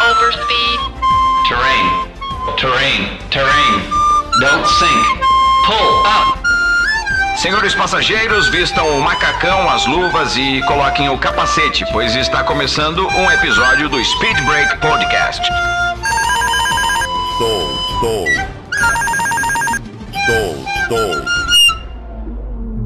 Overspeed. Terrain. Terrain. Terrain. Don't sink. Pull up. Senhores passageiros, vistam o macacão, as luvas e coloquem o capacete, pois está começando um episódio do Speed Break Podcast. Estou, estou. Estou, estou.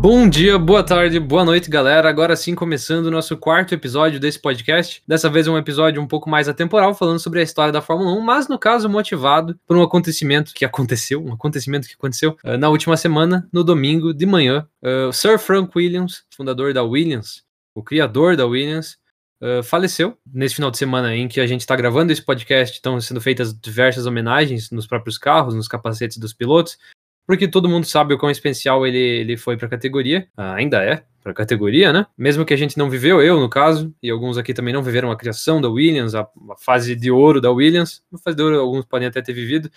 Bom dia, boa tarde, boa noite, galera. Agora sim, começando o nosso quarto episódio desse podcast. Dessa vez, um episódio um pouco mais atemporal, falando sobre a história da Fórmula 1, mas no caso, motivado por um acontecimento que aconteceu, um acontecimento que aconteceu uh, na última semana, no domingo de manhã. Uh, Sir Frank Williams, fundador da Williams, o criador da Williams, Uh, faleceu nesse final de semana em que a gente está gravando esse podcast. Estão sendo feitas diversas homenagens nos próprios carros, nos capacetes dos pilotos porque todo mundo sabe o quão especial ele, ele foi para a categoria, ah, ainda é para a categoria, né? Mesmo que a gente não viveu, eu no caso, e alguns aqui também não viveram a criação da Williams, a, a fase de ouro da Williams, a fase de ouro alguns podem até ter vivido,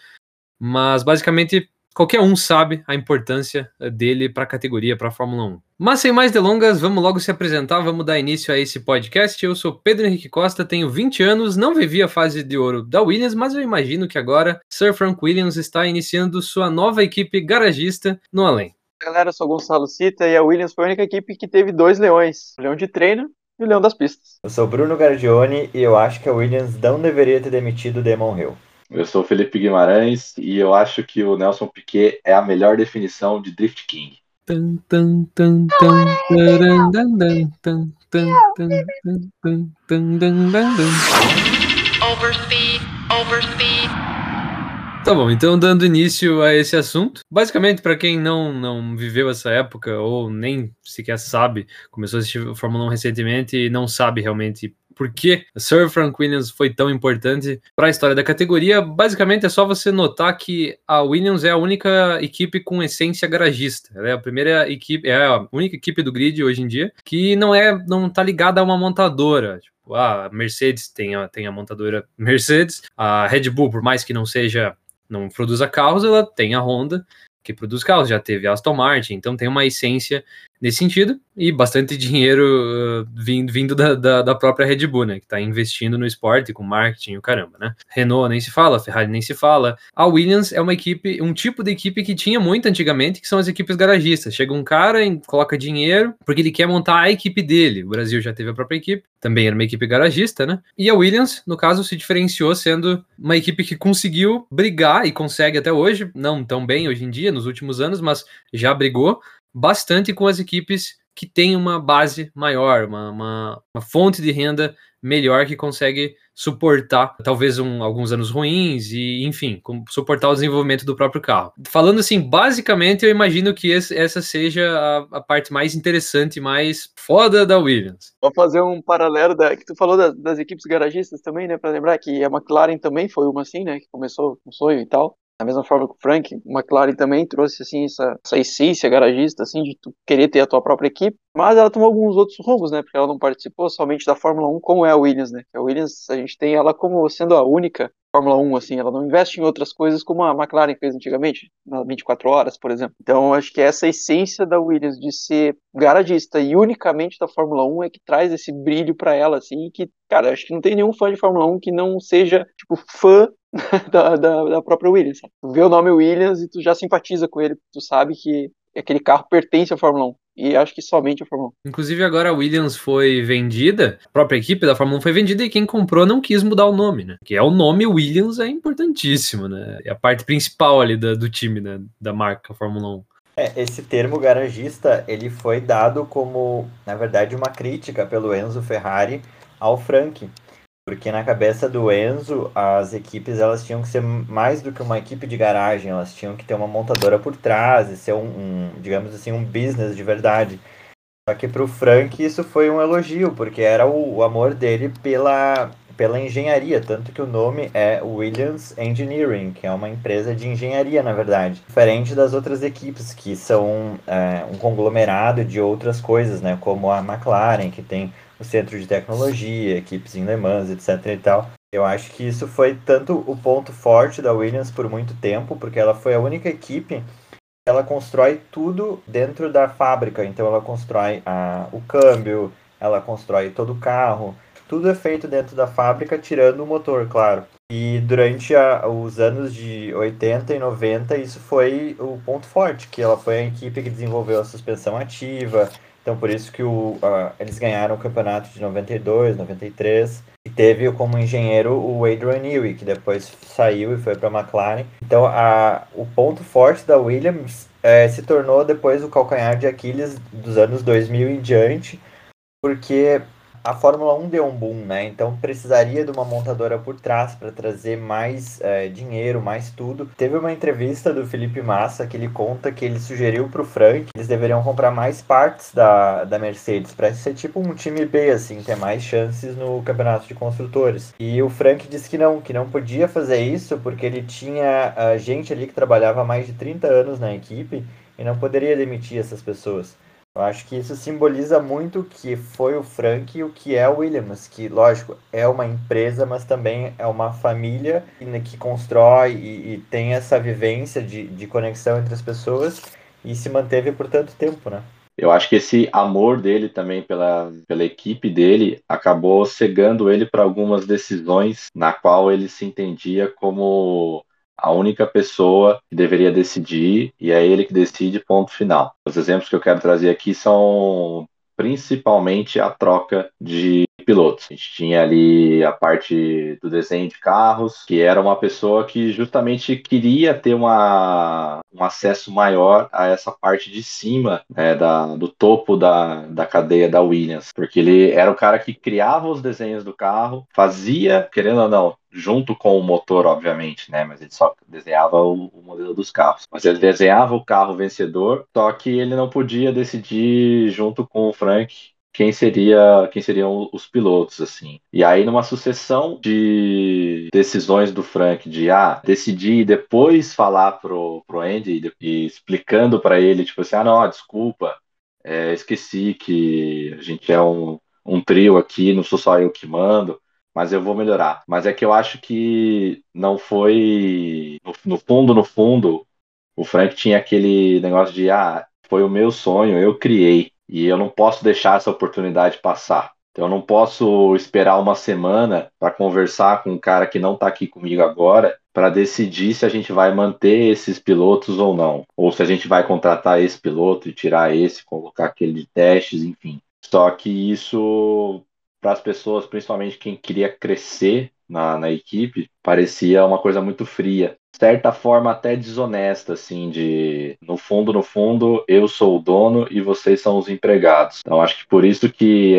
mas basicamente qualquer um sabe a importância eh, dele para a categoria, para a Fórmula 1. Mas sem mais delongas, vamos logo se apresentar, vamos dar início a esse podcast. Eu sou Pedro Henrique Costa, tenho 20 anos, não vivi a fase de ouro da Williams, mas eu imagino que agora Sir Frank Williams está iniciando sua nova equipe garagista no além. Galera, eu sou Gonçalo Cita e a Williams foi a única equipe que teve dois leões, o leão de treino e o leão das pistas. Eu sou Bruno Gardione e eu acho que a Williams não deveria ter demitido o Damon Hill. Eu sou o Felipe Guimarães e eu acho que o Nelson Piquet é a melhor definição de Drift King. Overspeed. Overspeed. Tá bom, então dando início a esse assunto, basicamente para quem não, não viveu essa época ou nem sequer sabe, começou a assistir Fórmula 1 recentemente e não sabe realmente por que Sir Frank Williams foi tão importante para a história da categoria, basicamente é só você notar que a Williams é a única equipe com essência garagista. Ela é a primeira equipe, é a única equipe do grid hoje em dia que não é, não tá ligada a uma montadora. Tipo, a Mercedes tem a, tem a montadora Mercedes, a Red Bull, por mais que não seja, não produza carros, ela tem a Honda que produz carros, já teve Aston Martin, então tem uma essência nesse sentido, e bastante dinheiro uh, vindo, vindo da, da, da, própria Red Bull, né, que está investindo no esporte, com marketing o caramba, né. Renault nem se fala, Ferrari nem se fala. A Williams é uma equipe, um tipo de equipe que tinha muito antigamente, que são as equipes garagistas. Chega um cara e coloca dinheiro, porque ele quer montar a equipe dele. O Brasil já teve a própria equipe, também era uma equipe garagista, né. E a Williams, no caso, se diferenciou sendo uma equipe que conseguiu brigar, e consegue até hoje, não tão bem hoje em dia, nos últimos anos, mas já brigou bastante com as equipes que têm uma base maior, uma, uma, uma fonte de renda melhor que consegue suportar talvez um, alguns anos ruins e, enfim, suportar o desenvolvimento do próprio carro. Falando assim, basicamente, eu imagino que esse, essa seja a, a, parte mais interessante, mais foda da Williams. Vou fazer um paralelo da que tu falou das, das equipes garagistas também, né, para lembrar que a McLaren também foi uma assim, né, que começou com sonho e tal. Da mesma forma que o Frank, McLaren também trouxe assim essa, essa essência garagista assim de tu querer ter a tua própria equipe, mas ela tomou alguns outros rumos, né? Porque ela não participou somente da Fórmula 1 como é a Williams, né? A Williams a gente tem ela como sendo a única Fórmula 1 assim, ela não investe em outras coisas como a McLaren fez antigamente, na 24 horas, por exemplo. Então, acho que essa essência da Williams de ser garagista e unicamente da Fórmula 1 é que traz esse brilho para ela assim, que, cara, acho que não tem nenhum fã de Fórmula 1 que não seja tipo fã da, da, da, própria Williams. Tu vê o nome Williams e tu já simpatiza com ele, tu sabe que aquele carro pertence à Fórmula 1. E acho que somente à Fórmula 1. Inclusive, agora a Williams foi vendida, a própria equipe da Fórmula 1 foi vendida e quem comprou não quis mudar o nome, né? Que é o nome Williams é importantíssimo, né? É a parte principal ali da, do time, né? Da marca Fórmula 1. É, esse termo garagista, ele foi dado como, na verdade, uma crítica pelo Enzo Ferrari ao Frank porque na cabeça do Enzo, as equipes elas tinham que ser mais do que uma equipe de garagem, elas tinham que ter uma montadora por trás e ser um, um digamos assim, um business de verdade. Só que para o Frank isso foi um elogio, porque era o, o, amor dele pela, pela engenharia, tanto que o nome é Williams Engineering, que é uma empresa de engenharia, na verdade. Diferente das outras equipes, que são é, um conglomerado de outras coisas, né, como a McLaren, que tem o centro de tecnologia, equipes em Le Mans, etc e tal. Eu acho que isso foi tanto o ponto forte da Williams por muito tempo, porque ela foi a única equipe ela constrói tudo dentro da fábrica. Então ela constrói a, o câmbio, ela constrói todo o carro, tudo é feito dentro da fábrica, tirando o motor, claro. E durante a, os anos de 80 e 90, isso foi o ponto forte, que ela foi a equipe que desenvolveu a suspensão ativa. Então, por isso que o, eles ganharam o campeonato de 92, 93. E teve como engenheiro o Adrian Newey, que depois saiu e foi para a McLaren. Então, a, o ponto forte da Williams é, se tornou depois o calcanhar de Aquiles dos anos 2000 em diante, porque a Fórmula 1 deu um boom, né? Então precisaria de uma montadora por trás para trazer mais é, dinheiro, mais tudo. Teve uma entrevista do Felipe Massa que ele conta que ele sugeriu para o Frank que eles deveriam comprar mais partes da, da Mercedes para ser tipo um time B, assim, ter mais chances no campeonato de construtores. E o Frank disse que não, que não podia fazer isso porque ele tinha uh, gente ali que trabalhava há mais de 30 anos na equipe e não poderia demitir essas pessoas. Eu acho que isso simboliza muito o que foi o Frank e o que é o Williams, que, lógico, é uma empresa, mas também é uma família que constrói e, e tem essa vivência de, de conexão entre as pessoas e se manteve por tanto tempo, né? Eu acho que esse amor dele também pela, pela equipe dele acabou cegando ele para algumas decisões na qual ele se entendia como a única pessoa que deveria decidir e é ele que decide, ponto final. Os exemplos que eu quero trazer aqui são principalmente a troca de pilotos. A gente tinha ali a parte do desenho de carros, que era uma pessoa que justamente queria ter uma, um acesso maior a essa parte de cima, né, da, do topo da, da cadeia da Williams, porque ele era o cara que criava os desenhos do carro, fazia, querendo ou não, junto com o motor, obviamente, né? Mas ele só desenhava o, o, modelo dos carros. Mas ele desenhava o carro vencedor, só que ele não podia decidir junto com o Frank quem seria quem seriam os pilotos assim. E aí numa sucessão de decisões do Frank de ah, decidir e depois falar pro pro Andy e, explicando para ele tipo assim, ah, não, desculpa, é, esqueci que a gente é um um trio aqui, não sou só eu que mando mas eu vou melhorar. Mas é que eu acho que não foi. No, no, fundo, no fundo, o Frank tinha aquele negócio de: ah, foi o meu sonho, eu criei, e eu não posso deixar essa oportunidade passar. Então, eu não posso esperar uma semana para conversar com um cara que não está aqui comigo agora para decidir se a gente vai manter esses pilotos ou não, ou se a gente vai contratar esse piloto e tirar esse, colocar aquele de testes, enfim. Só que isso para as pessoas, principalmente quem queria crescer na, na equipe, parecia uma coisa muito fria. Certa forma, até desonesta, assim, de no fundo, no fundo, eu sou o dono e vocês são os empregados. Então, acho que por isso que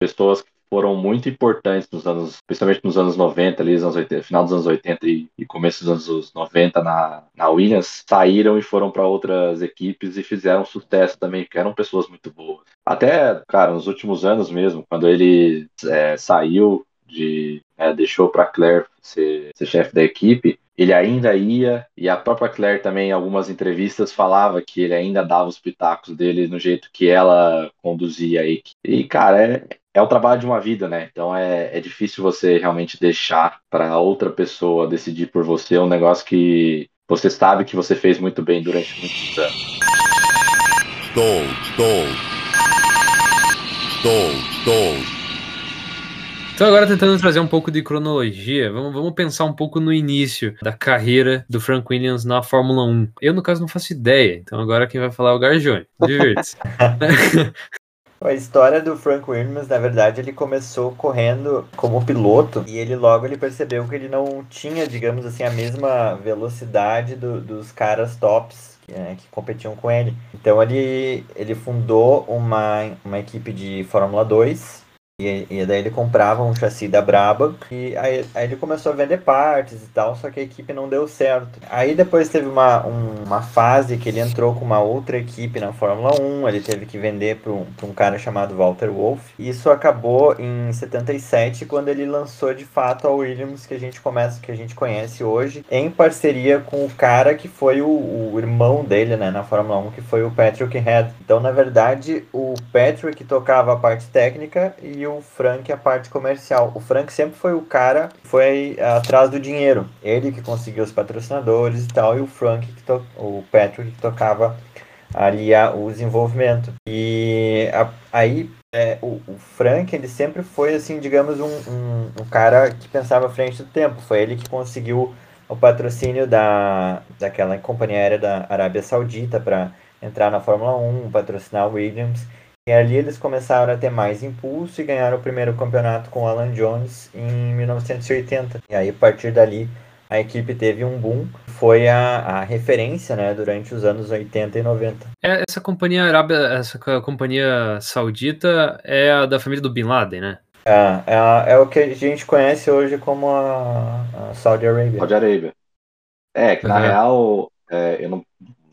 pessoas foram muito importantes nos anos, principalmente nos anos 90, ali, anos 80, final dos anos 80 e, e começo dos anos 90 na, na Williams, saíram e foram para outras equipes e fizeram sucesso também, porque eram pessoas muito boas. Até, cara, nos últimos anos mesmo, quando ele é, saiu de. É, deixou para Claire ser, ser chefe da equipe, ele ainda ia, e a própria Claire também, em algumas entrevistas, falava que ele ainda dava os pitacos dele no jeito que ela conduzia a equipe. E, cara, é, é o trabalho de uma vida, né? Então é, é difícil você realmente deixar para outra pessoa decidir por você um negócio que você sabe que você fez muito bem durante muitos anos. Dou, dou. Dou, dou. Então, agora tentando trazer um pouco de cronologia, vamos, vamos pensar um pouco no início da carreira do Frank Williams na Fórmula 1. Eu, no caso, não faço ideia, então agora quem vai falar é o Garjone. Divirte-se. A história do Frank Williams, na verdade, ele começou correndo como piloto e ele logo ele percebeu que ele não tinha, digamos assim, a mesma velocidade do, dos caras tops né, que competiam com ele. Então ele, ele fundou uma, uma equipe de Fórmula 2 e, e, daí ele comprava um chassi da Braba e aí, aí, ele começou a vender partes e tal, só que a equipe não deu certo. Aí depois teve uma, um, uma fase que ele entrou com uma outra equipe na Fórmula 1, ele teve que vender para um, um cara chamado Walter Wolff. Isso acabou em 77, quando ele lançou de fato a Williams que a gente começa, que a gente conhece hoje, em parceria com o cara que foi o, o irmão dele né, na Fórmula 1, que foi o Patrick Head. Então, na verdade, o Patrick tocava a parte técnica e o Frank a parte comercial. O Frank sempre foi o cara foi atrás do dinheiro. Ele que conseguiu os patrocinadores e tal, e o Frank, que o Patrick que tocava ali a, o desenvolvimento. E a, aí é, o, o Frank, ele sempre foi, assim, digamos, um, um, um cara que pensava à frente do tempo. Foi ele que conseguiu o patrocínio da, daquela companhia aérea da Arábia Saudita para entrar na Fórmula 1, patrocinar o Williams. E ali eles começaram a ter mais impulso e ganharam o primeiro campeonato com o Alan Jones em 1980. E aí, a partir dali, a equipe teve um boom, foi a, a referência né, durante os anos 80 e 90. É, essa companhia arábia, essa companhia saudita é a da família do Bin Laden, né? É, é, é o que a gente conhece hoje como a, a Saudi Arabia. Saudi Arabia. É, que na Uhum. real, é, eu não,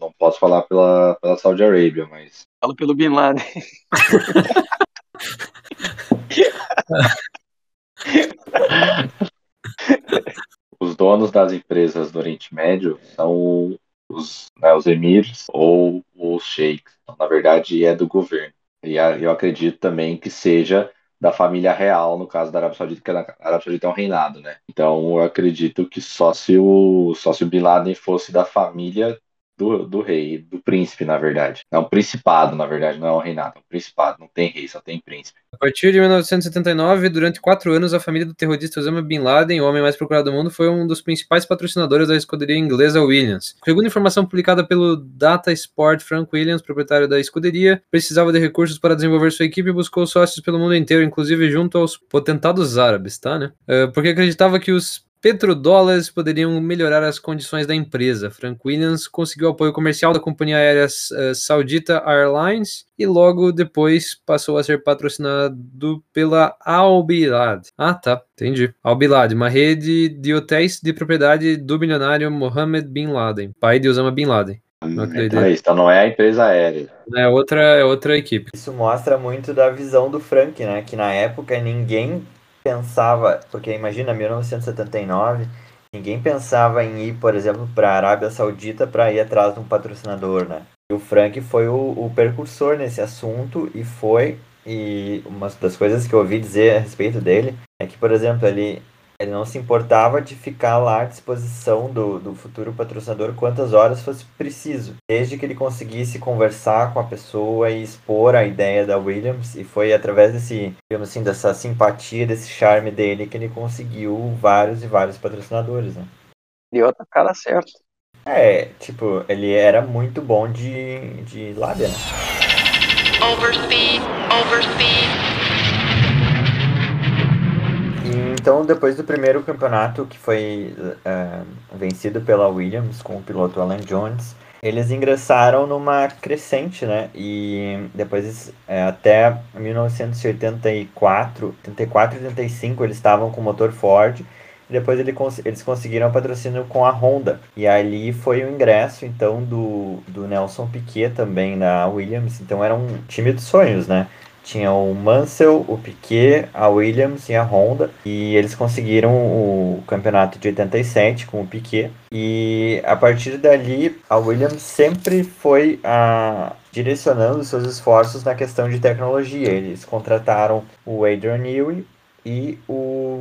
não posso falar pela, pela Saudi Arabia, mas Fala pelo Bin Laden. os donos das empresas do Oriente Médio são os, né, os emirs ou os sheiks. Então, na verdade, é do governo. E eu acredito também que seja da família real, no caso da Arábia Saudita, que a Arábia Saudita é um reinado, né? Então, eu acredito que só se o, só se o Bin Laden fosse da família do, do rei, do príncipe, na verdade. É um principado, na verdade, não é um reinado, é um principado. Não tem rei, só tem príncipe. A partir de 1979, durante quatro anos, a família do terrorista Osama Bin Laden, o homem mais procurado do mundo, foi um dos principais patrocinadores da escuderia inglesa Williams. Segundo informação publicada pelo Data Sport, Frank Williams, proprietário da escuderia, precisava de recursos para desenvolver sua equipe e buscou sócios pelo mundo inteiro, inclusive junto aos potentados árabes, tá, né? Eh, porque acreditava que os petrodólares poderiam melhorar as condições da empresa. Frank Williams conseguiu apoio comercial da companhia aérea eh, Saudita Airlines e logo depois passou a ser patrocinado pela Al Bilad. Ah, tá, entendi. Al Bilad, uma rede de hotéis de propriedade do bilionário Mohammed Bin Laden, pai de Osama Bin Laden. Não Então, acredito. é isso, então não é a empresa aérea. É outra, é outra equipe. Isso mostra muito da visão do Frank, né? Que na época ninguém pensava, porque imagina 1979, ninguém pensava em ir, por exemplo, para a Arábia Saudita para ir atrás de um patrocinador, né? E o Frank foi o, o precursor nesse assunto e foi e uma das coisas que eu ouvi dizer a respeito dele é que, por exemplo, ele ele não se importava de ficar lá à disposição do, do futuro patrocinador quantas horas fosse preciso, desde que ele conseguisse conversar com a pessoa e expor a ideia da Williams, e foi através desse, digamos assim, dessa simpatia, desse charme dele que ele conseguiu vários e vários patrocinadores, né? Deu a cara certa. É, tipo, ele era muito bom de, de lábia, né? Overspeed. Overspeed. E, então, depois do primeiro campeonato que foi eh, vencido pela Williams com o piloto Alan Jones, eles ingressaram numa crescente, né? E depois, eh, até 1984, 84 e 85, eles estavam com motor Ford. E depois ele eles conseguiram patrocínio com a Honda. E ali foi o ingresso, então, do, do Nelson Piquet também na Williams. Então, era um time dos sonhos, né? Tinha o Mansell, o Piquet, a Williams e a Honda. E eles conseguiram o campeonato de 87 com o Piquet. E a partir dali, a Williams sempre foi a, direcionando seus esforços na questão de tecnologia. Eles contrataram o Adrian Newey e o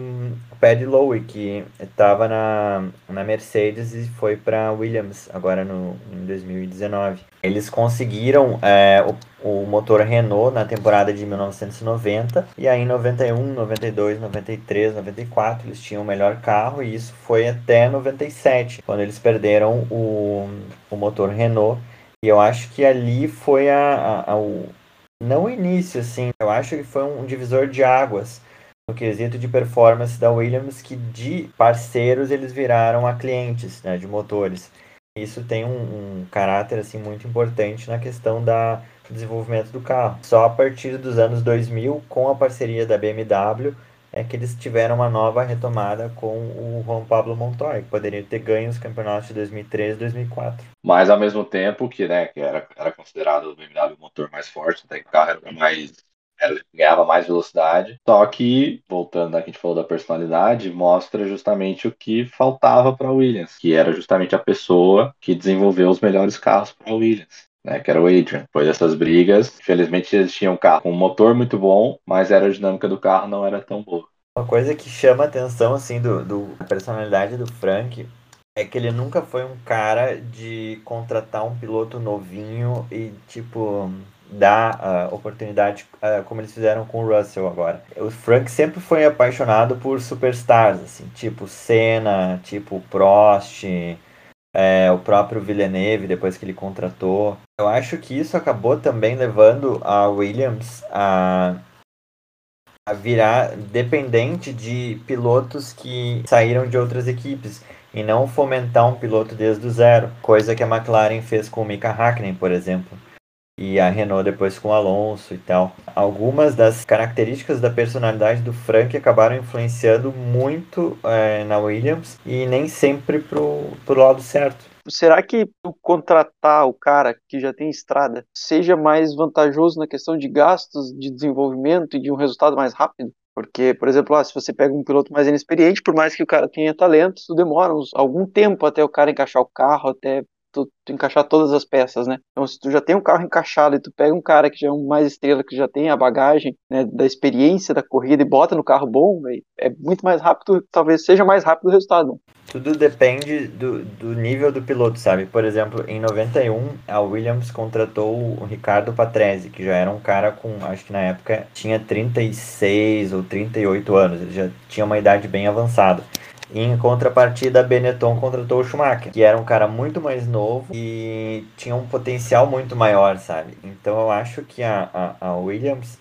Paddy Lowe, que estava na, na Mercedes e foi para Williams agora no, em 2019. Eles conseguiram é, o, o motor Renault na temporada de 1990 e aí em 91, 92, 93, 94 eles tinham o melhor carro e isso foi até 97, quando eles perderam o, o motor Renault. E eu acho que ali foi a, a, a o, não o início, assim, eu acho que foi um divisor de águas no quesito de performance da Williams, que de parceiros eles viraram a clientes né, de motores. Isso tem um, um caráter assim muito importante na questão da, do desenvolvimento do carro. Só a partir dos anos 2000, com a parceria da BMW, é que eles tiveram uma nova retomada com o Juan Pablo Montoya, que poderia ter ganho os campeonatos de 2003 e 2004. Mas ao mesmo tempo que, né, que era, era considerado o BMW o motor mais forte, até que o carro era mais era, ganhava mais velocidade. Só que, voltando aqui, a gente falou da personalidade, mostra justamente o que faltava para Williams, que era justamente a pessoa que desenvolveu os melhores carros para Williams. Né, que era o Adrian. Depois dessas brigas, infelizmente eles tinham um carro com um motor muito bom, mas a aerodinâmica do carro não era tão boa. Uma coisa que chama a atenção assim do, do da personalidade do Frank é que ele nunca foi um cara de contratar um piloto novinho e tipo dar uh, oportunidade uh, como eles fizeram com o Russell agora. O Frank sempre foi apaixonado por superstars, assim, tipo Senna, tipo Prost, é, o próprio Villeneuve, depois que ele contratou. Eu acho que isso acabou também levando a Williams a, a virar dependente de pilotos que saíram de outras equipes e não fomentar um piloto desde o zero, coisa que a McLaren fez com o Mika Hakkinen, por exemplo e a Renault depois com o Alonso e tal. Algumas das características da personalidade do Frank acabaram influenciando muito é, na Williams e nem sempre pro, pro lado certo. Será que contratar o cara que já tem estrada seja mais vantajoso na questão de gastos de desenvolvimento e de um resultado mais rápido? Porque, por exemplo, ah, se você pega um piloto mais inexperiente, por mais que o cara tenha talento, isso demora uns, algum tempo até o cara encaixar o carro, até tu, tu, encaixar todas as peças, né? Então, se tu já tem um carro encaixado e tu pega um cara que já é um mais estrela, que já tem a bagagem, né, da experiência da corrida e bota no carro bom, véio, é muito mais rápido, talvez seja mais rápido o resultado. Tudo depende do, do nível do piloto, sabe? Por exemplo, em 91, a Williams contratou o Ricardo Patrese, que já era um cara com, acho que na época tinha 36 ou 38 anos, ele já tinha uma idade bem avançada. Em contrapartida, Benetton contratou o Schumacher, que era um cara muito mais novo e tinha um potencial muito maior, sabe? Então eu acho que a, a, a Williams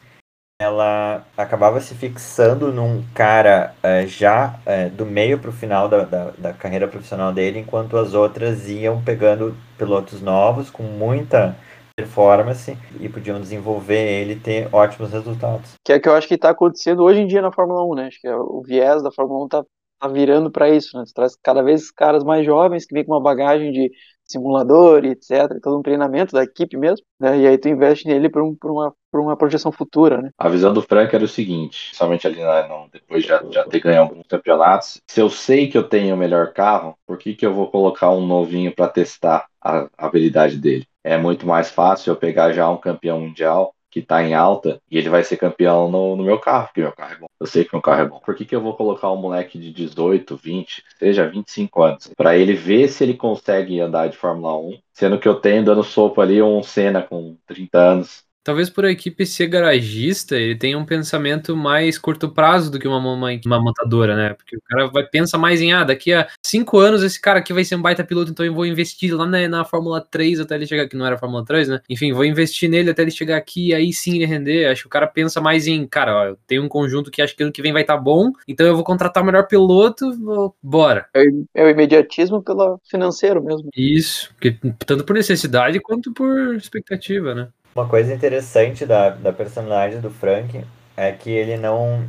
ela acabava se fixando num cara é, já é, do meio para o final da, da, da, carreira profissional dele, enquanto as outras iam pegando pilotos novos com muita performance e podiam desenvolver ele e ter ótimos resultados. Que é que eu acho que está acontecendo hoje em dia na Fórmula 1, né? Acho que é o viés da Fórmula 1 está tá virando para isso, né? Traz cada vez caras mais jovens que vêm com uma bagagem de simulador etc, todo um treinamento da equipe mesmo, né? E aí tu investe nele para um, uma, uma projeção futura, né? A visão do Frank era o seguinte, somente ali na, no, depois de já, já ter ganhado alguns campeonatos, se eu sei que eu tenho o melhor carro, por que que eu vou colocar um novinho para testar a, a habilidade dele? É muito mais fácil eu pegar já um campeão mundial que está em alta e ele vai ser campeão no, no, meu carro, porque meu carro é bom. Eu sei que meu carro é bom. Por que, que eu vou colocar um moleque de 18, 20, seja 25 anos, para ele ver se ele consegue andar de Fórmula 1, sendo que eu tenho dando sopa ali um Senna com 30 anos, Talvez por a equipe ser garagista, ele tenha um pensamento mais curto prazo do que uma, uma, uma montadora, né? Porque o cara vai pensa mais em, ah, daqui a cinco anos esse cara aqui vai ser um baita piloto, então eu vou investir lá na, na Fórmula 3 até ele chegar, que não era Fórmula 3, né? Enfim, vou investir nele até ele chegar aqui e aí sim ele render. Acho que o cara pensa mais em, cara, ó, eu tenho um conjunto que acho que ano que vem vai estar tá bom, então eu vou contratar o melhor piloto, vou, bora. É, é o imediatismo pelo financeiro mesmo. Isso, porque, tanto por necessidade quanto por expectativa, né? Uma coisa interessante da, da personalidade do Frank é que ele não.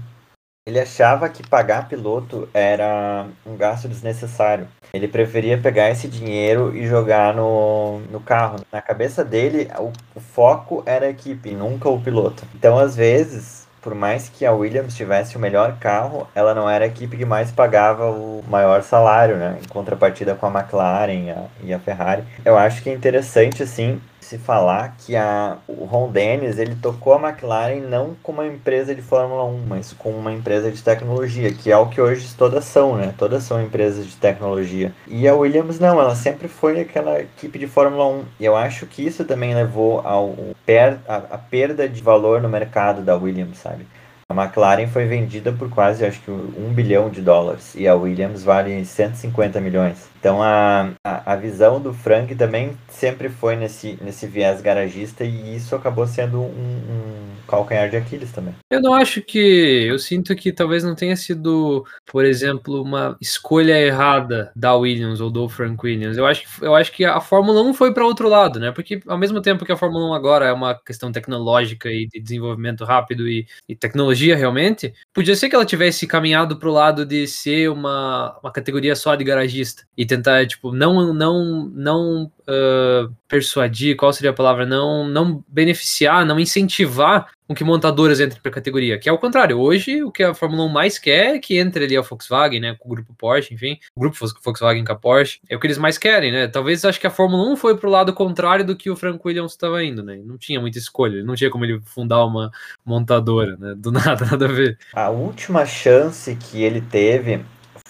Ele achava que pagar piloto era um gasto desnecessário. Ele preferia pegar esse dinheiro e jogar no, no carro. Na cabeça dele, o, o foco era a equipe, nunca o piloto. Então, às vezes, por mais que a Williams tivesse o melhor carro, ela não era a equipe que mais pagava o maior salário, né? Em contrapartida com a McLaren a, e a Ferrari. Eu acho que é interessante, assim, se falar que a, o Ron Dennis ele tocou a McLaren não como uma empresa de Fórmula 1, mas como uma empresa de tecnologia, que é o que hoje todas são, né? Todas são empresas de tecnologia. E a Williams não, ela sempre foi aquela equipe de Fórmula 1. E eu acho que isso também levou ao per, a, a perda de valor no mercado da Williams, sabe? A McLaren foi vendida por quase, acho que, um bilhão de dólares e a Williams vale 150 milhões. Então a, a, a, visão do Frank também sempre foi nesse, nesse viés garagista e isso acabou sendo um, um calcanhar de Aquiles também. Eu não acho que. Eu sinto que talvez não tenha sido, por exemplo, uma escolha errada da Williams ou do Frank Williams. Eu acho, eu acho que a Fórmula 1 foi para outro lado, né? Porque ao mesmo tempo que a Fórmula 1 agora é uma questão tecnológica e de desenvolvimento rápido e, e tecnologia realmente, podia ser que ela tivesse caminhado para o lado de ser uma, uma categoria só de garagista e tentar, tipo, não, não, não uh, persuadir, qual seria a palavra? Não, não beneficiar, não incentivar com que montadoras entrem para a categoria, que é o contrário. Hoje, o que a Fórmula 1 mais quer é que entre ali a Volkswagen, né, com o grupo Porsche, enfim, o grupo Volkswagen com a Porsche, é o que eles mais querem, né? Talvez acho que a Fórmula 1 foi pro lado contrário do que o Frank Williams estava indo, né? Não tinha muita escolha, não tinha como ele fundar uma montadora, né? Do nada, nada a ver. A última chance que ele teve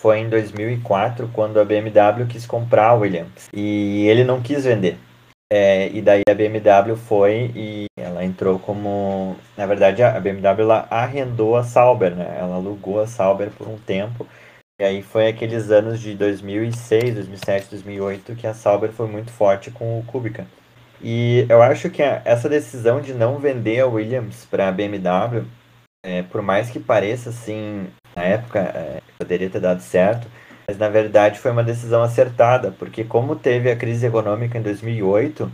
foi em 2004, quando a BMW quis comprar a Williams. E ele não quis vender. É, e daí a BMW foi e ela entrou como. Na verdade, a BMW ela arrendou a Sauber, né? Ela alugou a Sauber por um tempo. E aí foi aqueles anos de 2006, 2007, 2008 que a Sauber foi muito forte com o Kubica. E eu acho que essa decisão de não vender a Williams para a BMW, é, por mais que pareça assim, na época é, poderia ter dado certo, mas na verdade foi uma decisão acertada, porque como teve a crise econômica em 2008,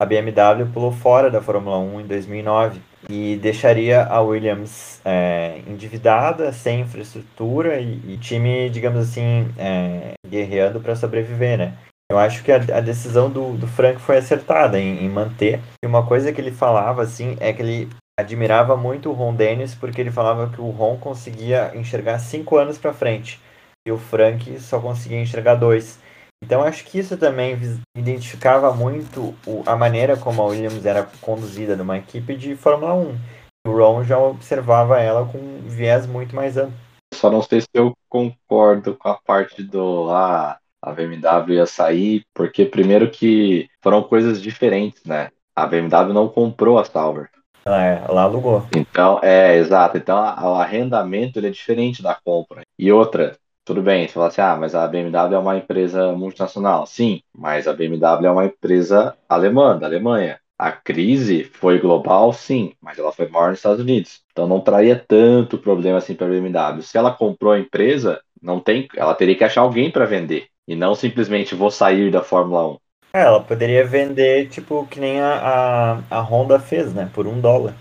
a BMW pulou fora da Fórmula 1 em 2009 e deixaria a Williams é, endividada, sem infraestrutura e, e time, digamos assim, é, guerreando para sobreviver, né? Eu acho que a, a decisão do, do Frank foi acertada em, em, manter. E uma coisa que ele falava, assim, é que ele admirava muito o Ron Dennis porque ele falava que o Ron conseguia enxergar cinco anos para frente e o Frank só conseguia enxergar dois. Então acho que isso também identificava muito a maneira como a Williams era conduzida numa equipe de Fórmula 1. O Ron já observava ela com um viés muito mais amplo. Só não sei se eu concordo com a parte do ah, a BMW ia sair, porque primeiro que foram coisas diferentes, né? A BMW não comprou a Sauber. Ah, é, ela alugou. Então, é, exato. Então, o arrendamento ele é diferente da compra. E outra, tudo bem, você fala assim, ah, mas a BMW é uma empresa multinacional. Sim, mas a BMW é uma empresa alemã, da Alemanha. A crise foi global, sim, mas ela foi maior nos Estados Unidos. Então não traria tanto problema assim para a BMW. Se ela comprou a empresa, não tem, ela teria que achar alguém para vender e não simplesmente vou sair da Fórmula 1. É, ela poderia vender tipo que nem a, a, a Honda fez, né, por um dólar.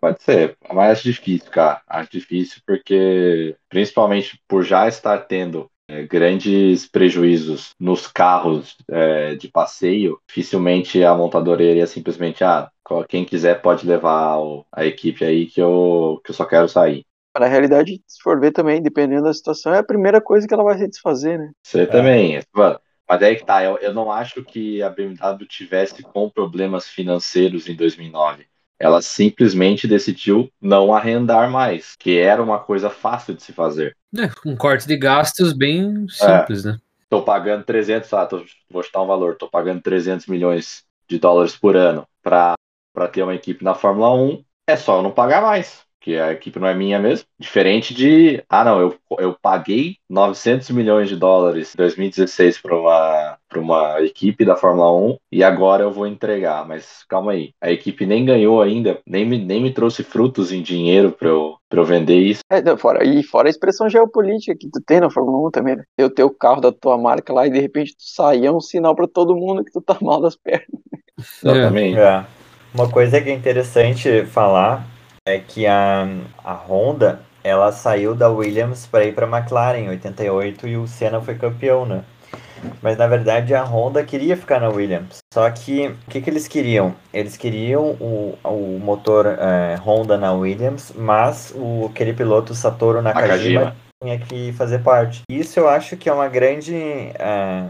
Pode ser, mas acho difícil, cara. Acho difícil porque, principalmente por já estar tendo é, grandes prejuízos nos carros é, de passeio, dificilmente a montadora iria simplesmente, ah, quem quiser pode levar o, a equipe aí que eu, que eu só quero sair. Na realidade, se for ver também, dependendo da situação, é a primeira coisa que ela vai se desfazer, né? Você é. também. Mano, mas aí que tá, eu, eu não acho que a BMW tivesse com problemas financeiros em 2009 ela simplesmente decidiu não arrendar mais, que era uma coisa fácil de se fazer. É, um corte de gastos bem simples, é. né? Tô pagando 300, ah, tô, vou chutar um valor, tô pagando 300 milhões de dólares por ano para ter uma equipe na Fórmula 1, é só eu não pagar mais que a equipe não é minha mesmo. Diferente de, ah, não, eu, eu paguei 900 milhões de dólares em 2016 para uma, uma equipe da Fórmula 1 e agora eu vou entregar. Mas calma aí, a equipe nem ganhou ainda, nem me, nem me trouxe frutos em dinheiro para eu, pra eu vender isso. É, fora, e fora a expressão geopolítica que tu tem na Fórmula 1 também, né? Ter o teu carro da tua marca lá e de repente tu sair é um sinal para todo mundo que tu tá mal das pernas. Exatamente. É. Uma coisa que é interessante falar é que a, a Honda ela saiu da Williams para ir para a McLaren em 88 e o Senna foi campeão, né? Mas na verdade a Honda queria ficar na Williams. Só que o que, que eles queriam? Eles queriam o, o motor é, Honda na Williams, mas o, aquele piloto Satoru Nakajima, Nakajima, tinha que fazer parte. Isso eu acho que é uma grande. É,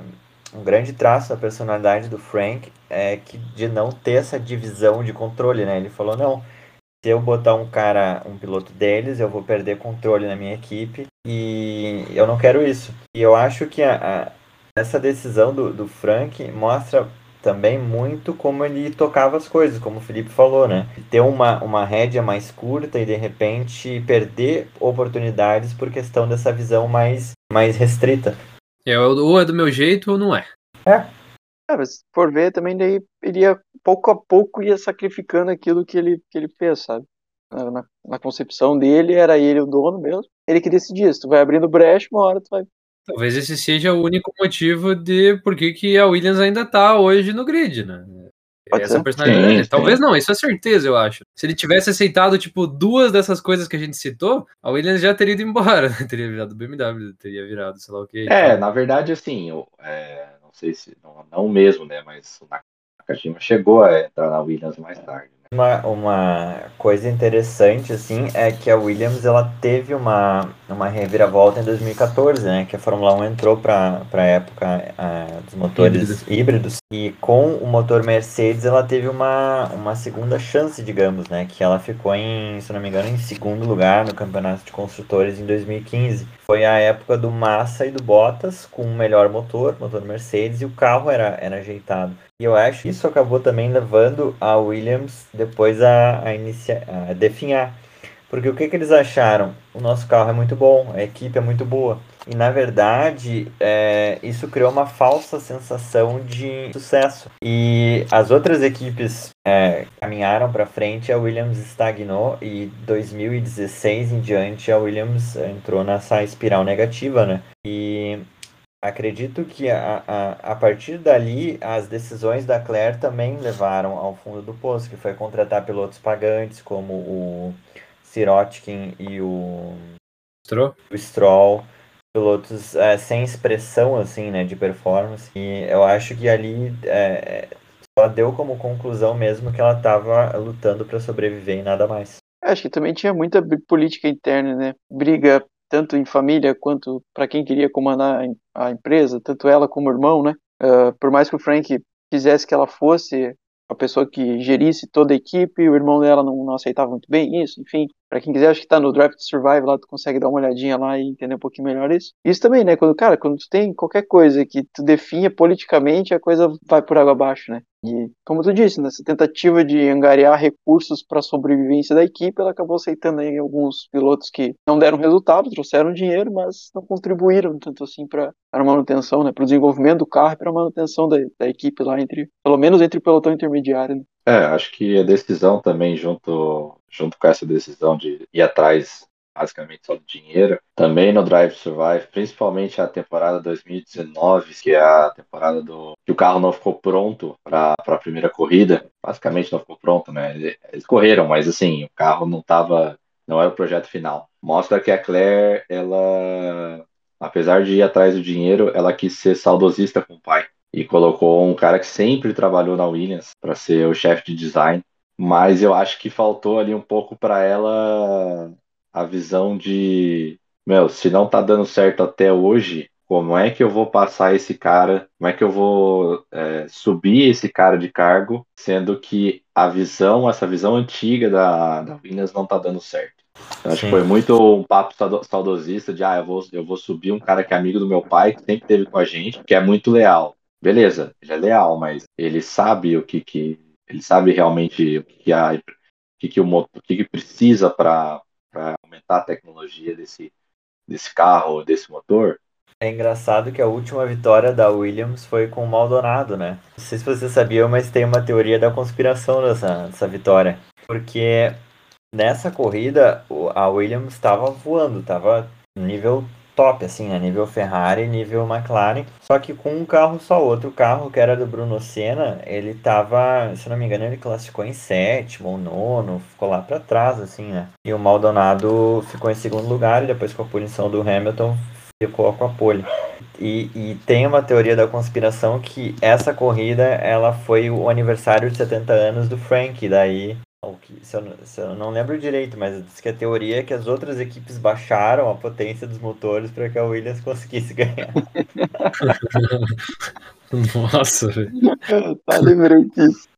um grande traço da personalidade do Frank é que de não ter essa divisão de controle, né? Ele falou, não, se eu botar um cara, um piloto deles, eu vou perder controle na minha equipe e eu não quero isso. E eu acho que a, a, essa decisão do, do Frank mostra também muito como ele tocava as coisas, como o Felipe falou, né? Ter uma, uma rédea mais curta e de repente perder oportunidades por questão dessa visão mais, mais restrita. É, ou é do meu jeito ou não é. É, é, mas se for ver, também daí iria pouco a pouco ia sacrificando aquilo que ele, que ele fez, sabe? Na, na, concepção dele, era ele o dono mesmo. Ele que decidia, se tu vai abrindo brecha, uma hora tu vai. Talvez esse seja o único motivo de por que, que a Williams ainda tá hoje no grid, né? Pode Essa ser. personalidade. Sim, Talvez sim. não, isso é certeza, eu acho. Se ele tivesse aceitado, tipo, duas dessas coisas que a gente citou, a Williams já teria ido embora. teria virado BMW, teria virado, sei lá o que. É, na verdade, assim, eu, é sei se não, não mesmo, né? Mas o Nakajima chegou a entrar na Williams mais tarde. Né? Uma, uma coisa interessante assim é que a Williams ela teve uma uma reviravolta em 2014, né? Que a Fórmula 1 entrou para a época uh, dos motores Híbrido. híbridos. E com o motor Mercedes, ela teve uma, uma segunda chance, digamos, né? Que ela ficou em, se não me engano, em segundo lugar no campeonato de construtores em 2015. Foi a época do Massa e do Bottas com o melhor motor, motor Mercedes, e o carro era, era ajeitado. E eu acho que isso acabou também levando a Williams depois a, a, inicia, a definhar. Porque o que, que eles acharam? O nosso carro é muito bom, a equipe é muito boa. E na verdade, é, isso criou uma falsa sensação de sucesso. E as outras equipes é, caminharam para frente, a Williams estagnou e 2016 em diante a Williams entrou nessa espiral negativa, né? E acredito que a, a, a partir dali as decisões da Claire também levaram ao fundo do poço, que foi contratar pilotos pagantes como o Sirotkin e o, Mostrou? o Stroll, pilotos é, sem expressão assim, né, de performance. E eu acho que ali é, só deu como conclusão mesmo que ela estava lutando para sobreviver e nada mais. Acho que também tinha muita política interna, né? Briga tanto em família quanto para quem queria comandar a em- a empresa, tanto ela como o irmão, né? Ah, por mais que o Frank quisesse que ela fosse a pessoa que gerisse toda a equipe, o irmão dela não, não aceitava muito bem isso, enfim. Para quem quiser, acho que tá no to Survive lá, tu consegue dar uma olhadinha lá e entender um pouquinho melhor isso. Isso também, né? Quando, cara, quando tu tem qualquer coisa que tu definha politicamente, a coisa vai por água abaixo, né? E, como tu disse, nessa tentativa de angariar recursos para a sobrevivência da equipe, ela acabou aceitando aí alguns pilotos que não deram resultado, trouxeram dinheiro, mas não contribuíram tanto assim para a manutenção, né? Para o desenvolvimento do carro e para a manutenção da, da equipe lá, entre, pelo menos entre o pelotão intermediário. Né? É, acho que a decisão também, junto, junto com essa decisão de ir atrás basicamente só do dinheiro, também no Drive Survive, principalmente a temporada 2019, que é a temporada do que o carro não ficou pronto para a primeira corrida, basicamente não ficou pronto, né? Eles correram, mas assim, o carro não tava, não era o projeto final. Mostra que a Claire, ela, apesar de ir atrás do dinheiro, ela quis ser saudosista com o pai e colocou um cara que sempre trabalhou na Williams para ser o chefe de design. Mas eu acho que faltou ali um pouco para ela a visão de, meu, se não tá dando certo até hoje, como é que eu vou passar esse cara, como é que eu vou é, subir esse cara de cargo, sendo que a visão, essa visão antiga da, da Williams não tá dando certo. Eu acho Sim. que foi muito um papo saudo- saudosista de, ah, eu vou, eu vou subir um cara que é amigo do meu pai, que sempre esteve com a gente, que é muito leal. Beleza, ele é leal, mas ele sabe o que que ele sabe realmente o que que a, o que que o o que que precisa para aumentar a tecnologia desse desse carro, desse motor. É engraçado que a última vitória da Williams foi com o Maldonado, né? Não sei se você sabia, mas tem uma teoria da conspiração dessa, dessa vitória. Porque nessa corrida a Williams estava voando, estava nível top, assim, né? Nível Ferrari, nível McLaren. Só que com um carro só, outro carro que era do Bruno Senna, ele tava, se não me engano, ele classificou em sétimo ou nono, ficou lá pra trás, assim, né? E o Maldonado ficou em segundo lugar e depois com a punição do Hamilton ficou com a pole. E, e tem uma teoria da conspiração que essa corrida ela foi o aniversário de 70 anos do Frank, daí o que- se eu, não- se eu não lembro direito, mas diz que a teoria é que as outras equipes baixaram a potência dos motores para que a Williams conseguisse ganhar. Nossa, velho. tá, lembrei disso.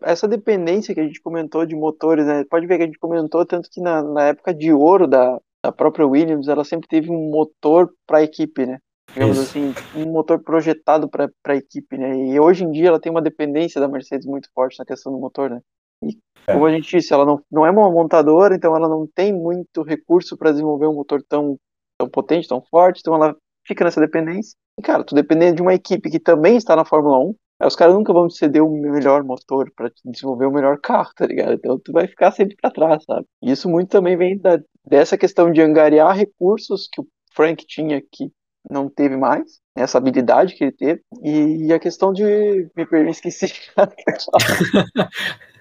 Essa dependência que a gente comentou de motores, né? Pode ver que a gente comentou tanto que na, na época de ouro da, da própria Williams, ela sempre teve um motor para a equipe, né? Digamos Isso. assim, um motor projetado para a equipe, né? E hoje em dia ela tem uma dependência da Mercedes muito forte na questão do motor, né? E É. como a gente disse, ela não, não é uma montadora, então ela não tem muito recurso para desenvolver um motor tão, tão potente, tão forte, então ela fica nessa dependência. E, cara, tu dependendo de uma equipe que também está na Fórmula 1, aí os caras nunca vão te ceder o melhor motor para desenvolver o melhor carro, tá ligado? Então tu vai ficar sempre para trás, sabe? E isso muito também vem da, dessa questão de angariar recursos que o Frank tinha que não teve mais, né, essa habilidade que ele teve, e a questão de. Me perdi, esqueci.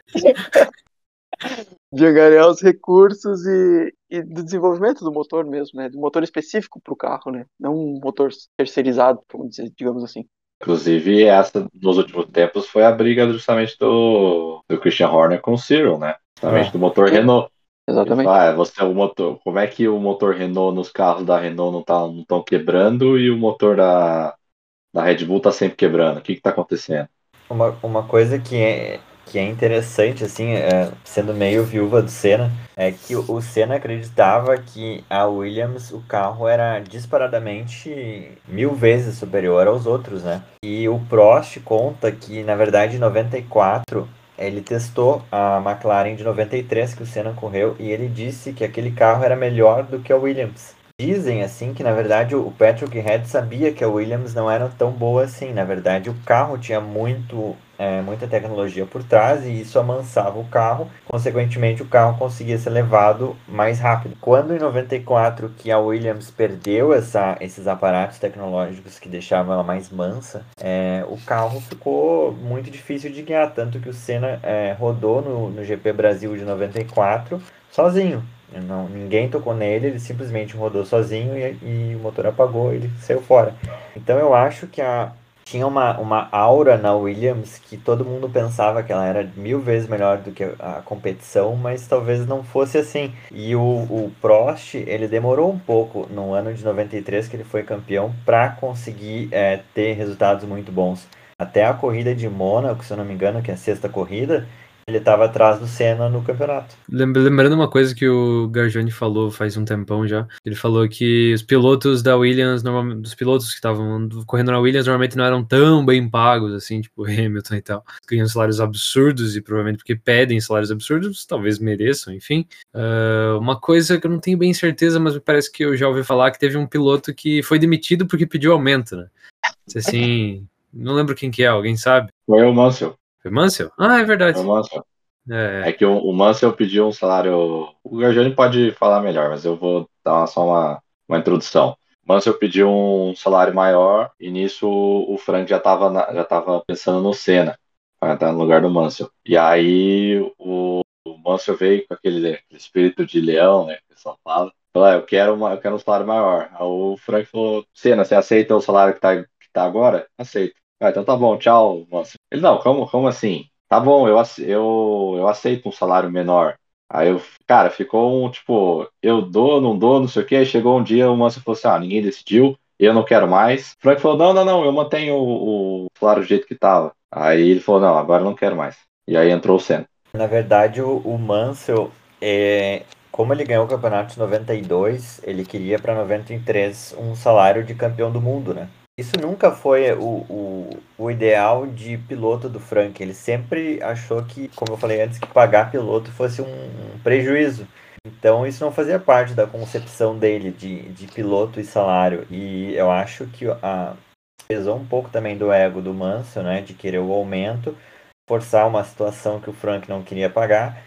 de angariar os recursos e, e do desenvolvimento do motor mesmo, né? Do motor específico para o carro, né? Não um motor terceirizado, dizer, digamos assim. Inclusive, essa nos últimos tempos foi a briga justamente do, do Christian Horner com o Cyril, né? Justamente É. do motor Renault. Exatamente. Ah, você é o motor. Como é que o motor Renault nos carros da Renault não tá, não estão quebrando e o motor da, da Red Bull tá sempre quebrando? O que que tá acontecendo? Uma, uma coisa que é, que é interessante, assim, é, sendo meio viúva do Senna, é que o Senna acreditava que a Williams, o carro era disparadamente mil vezes superior aos outros, né? E o Prost conta que, na verdade, em 94, ele testou a McLaren de 93 que o Senna correu e ele disse que aquele carro era melhor do que a Williams. Dizem assim que na verdade o Patrick Head sabia que a Williams não era tão boa assim. Na verdade, o carro tinha muito, é, muita tecnologia por trás e isso amansava o carro. Consequentemente, o carro conseguia ser levado mais rápido. Quando em 94 que a Williams perdeu essa, esses aparatos tecnológicos que deixavam ela mais mansa, é, o carro ficou muito difícil de guiar. Tanto que o Senna é, rodou no, no GP Brasil de 94 sozinho. Não, ninguém tocou nele, ele simplesmente rodou sozinho e, e o motor apagou, ele saiu fora. Então eu acho que a, tinha uma, uma aura na Williams que todo mundo pensava que ela era mil vezes melhor do que a competição, mas talvez não fosse assim. E o, o Prost, ele demorou um pouco no ano de 93 que ele foi campeão para conseguir é, ter resultados muito bons. Até a corrida de Mônaco, se eu não me engano, que é a sexta corrida, ele estava atrás do Senna no campeonato. Lem- Lembrando uma coisa que o Garjani falou faz um tempão já. Ele falou que os pilotos da Williams, normalmente, os pilotos que estavam correndo na Williams, normalmente não eram tão bem pagos, assim, tipo Hamilton e tal. Ganham salários absurdos e provavelmente porque pedem salários absurdos, talvez mereçam, enfim. Ah, uma coisa que eu não tenho bem certeza, mas me parece que eu já ouvi falar que teve um piloto que foi demitido porque pediu aumento, né? Assim, não lembro quem que é, alguém sabe? Foi o Mansell. Foi Mansell? Ah, é verdade. Foi Mansell. É, É que o, o Mansell pediu um salário. O Garjani pode falar melhor, mas eu vou dar só uma, uma introdução. O Mansell pediu um salário maior e nisso o Frank já estava já tava pensando no Senna, para estar no lugar do Mansell. E aí o, o Mansell veio com aquele, aquele espírito de leão, né? Que o pessoal fala. Falou, ah, eu quero, uma, eu quero um salário maior. Aí o Frank falou: Senna, você aceita o salário que tá, que tá agora? Aceito. Ah, então tá bom, tchau, Mansell. Ele, não, como, como assim? Tá bom, eu, eu, eu aceito um salário menor. Aí eu, cara, ficou um tipo, eu dou, não dou, não sei o quê. Aí chegou um dia, o Mansell falou assim: ah, ninguém decidiu, eu não quero mais. O Frank falou: não, não, não, eu mantenho o, o salário do jeito que tava. Aí ele falou: não, agora eu não quero mais. E aí entrou o Senna. Na verdade, o, o Mansell, é, como ele ganhou o campeonato de 92, ele queria para 93 um salário de campeão do mundo, né? Isso nunca foi o, o, o ideal de piloto do Frank. Ele sempre achou que, como eu falei antes, que pagar piloto fosse um, um prejuízo. Então isso não fazia parte da concepção dele de, de piloto e salário. E eu acho que a, pesou um pouco também do ego do Mansell, né? De querer o aumento, forçar uma situação que o Frank não queria pagar.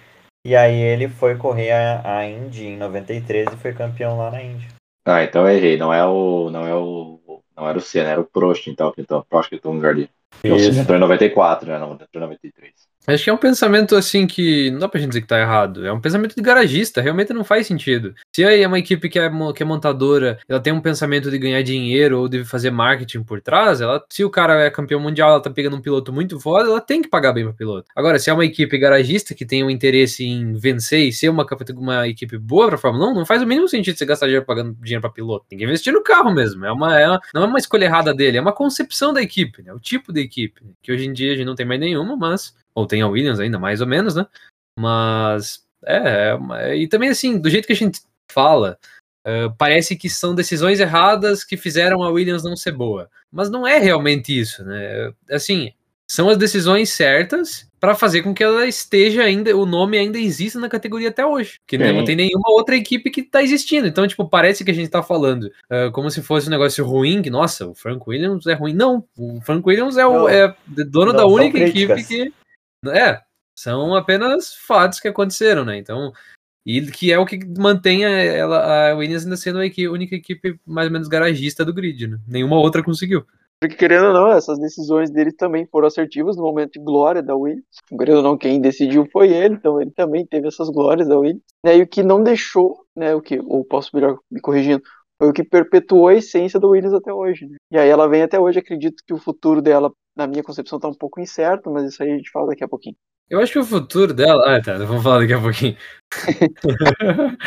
E aí ele foi correr a, a Indy em 93 e foi campeão lá na Indy. Ah, então eu errei. Não é o. Não é o. Não era o Senna, era o Prost, então, que então, Prost que entrou no lugar dele. Porque O Senna entrou em 94, né? Não, entrou em 93. Acho que é um pensamento assim que não dá pra gente dizer que tá errado. É um pensamento de garagista, realmente não faz sentido. Se aí é uma equipe que é, que é montadora, ela tem um pensamento de ganhar dinheiro ou de fazer marketing por trás, ela, se o cara é campeão mundial, ela tá pegando um piloto muito foda, ela tem que pagar bem pro piloto. Agora, se é uma equipe garagista que tem um interesse em vencer e ser uma, uma equipe boa pra Fórmula 1, não faz o mínimo sentido você gastar dinheiro pagando dinheiro pra piloto. Tem que investir no carro mesmo. É uma, é uma- não é uma escolha errada dele, é uma concepção da equipe, né? O tipo de equipe. né? Que hoje em dia a gente não tem mais nenhuma, mas ou tem a Williams ainda, mais ou menos, né? Mas é, é uma- e também assim, do jeito que a gente fala, eh, parece que são decisões erradas que fizeram a Williams não ser boa. Mas não é realmente isso, né? Assim, são as decisões certas para fazer com que ela esteja ainda, o nome ainda exista na categoria até hoje. Que não tem nenhuma outra equipe que tá existindo. Então, tipo, parece que a gente tá falando eh, como se fosse um negócio ruim, que, nossa, o Frank Williams é ruim. Não, o Frank Williams é, o, é dono Não, da única equipe que. É, são apenas fatos que aconteceram, né? Então, e que é o que mantém a, ela, a Williams ainda sendo a equi- única equipe mais ou menos garagista do grid, né? Nenhuma outra conseguiu. Porque, querendo ou não, essas decisões dele também foram assertivas no momento de glória da Williams. Querendo ou não, quem decidiu foi ele, então ele também teve essas glórias da Williams. Né, E o que não deixou, né, o que, ou posso melhor me corrigindo, foi o que perpetuou a essência da Williams até hoje. Né? E aí ela vem até hoje, acredito que o futuro dela, na minha concepção, tá um pouco incerto, mas isso aí a gente fala daqui a pouquinho. Eu acho que o futuro dela. Ah, tá, vamos falar daqui a pouquinho.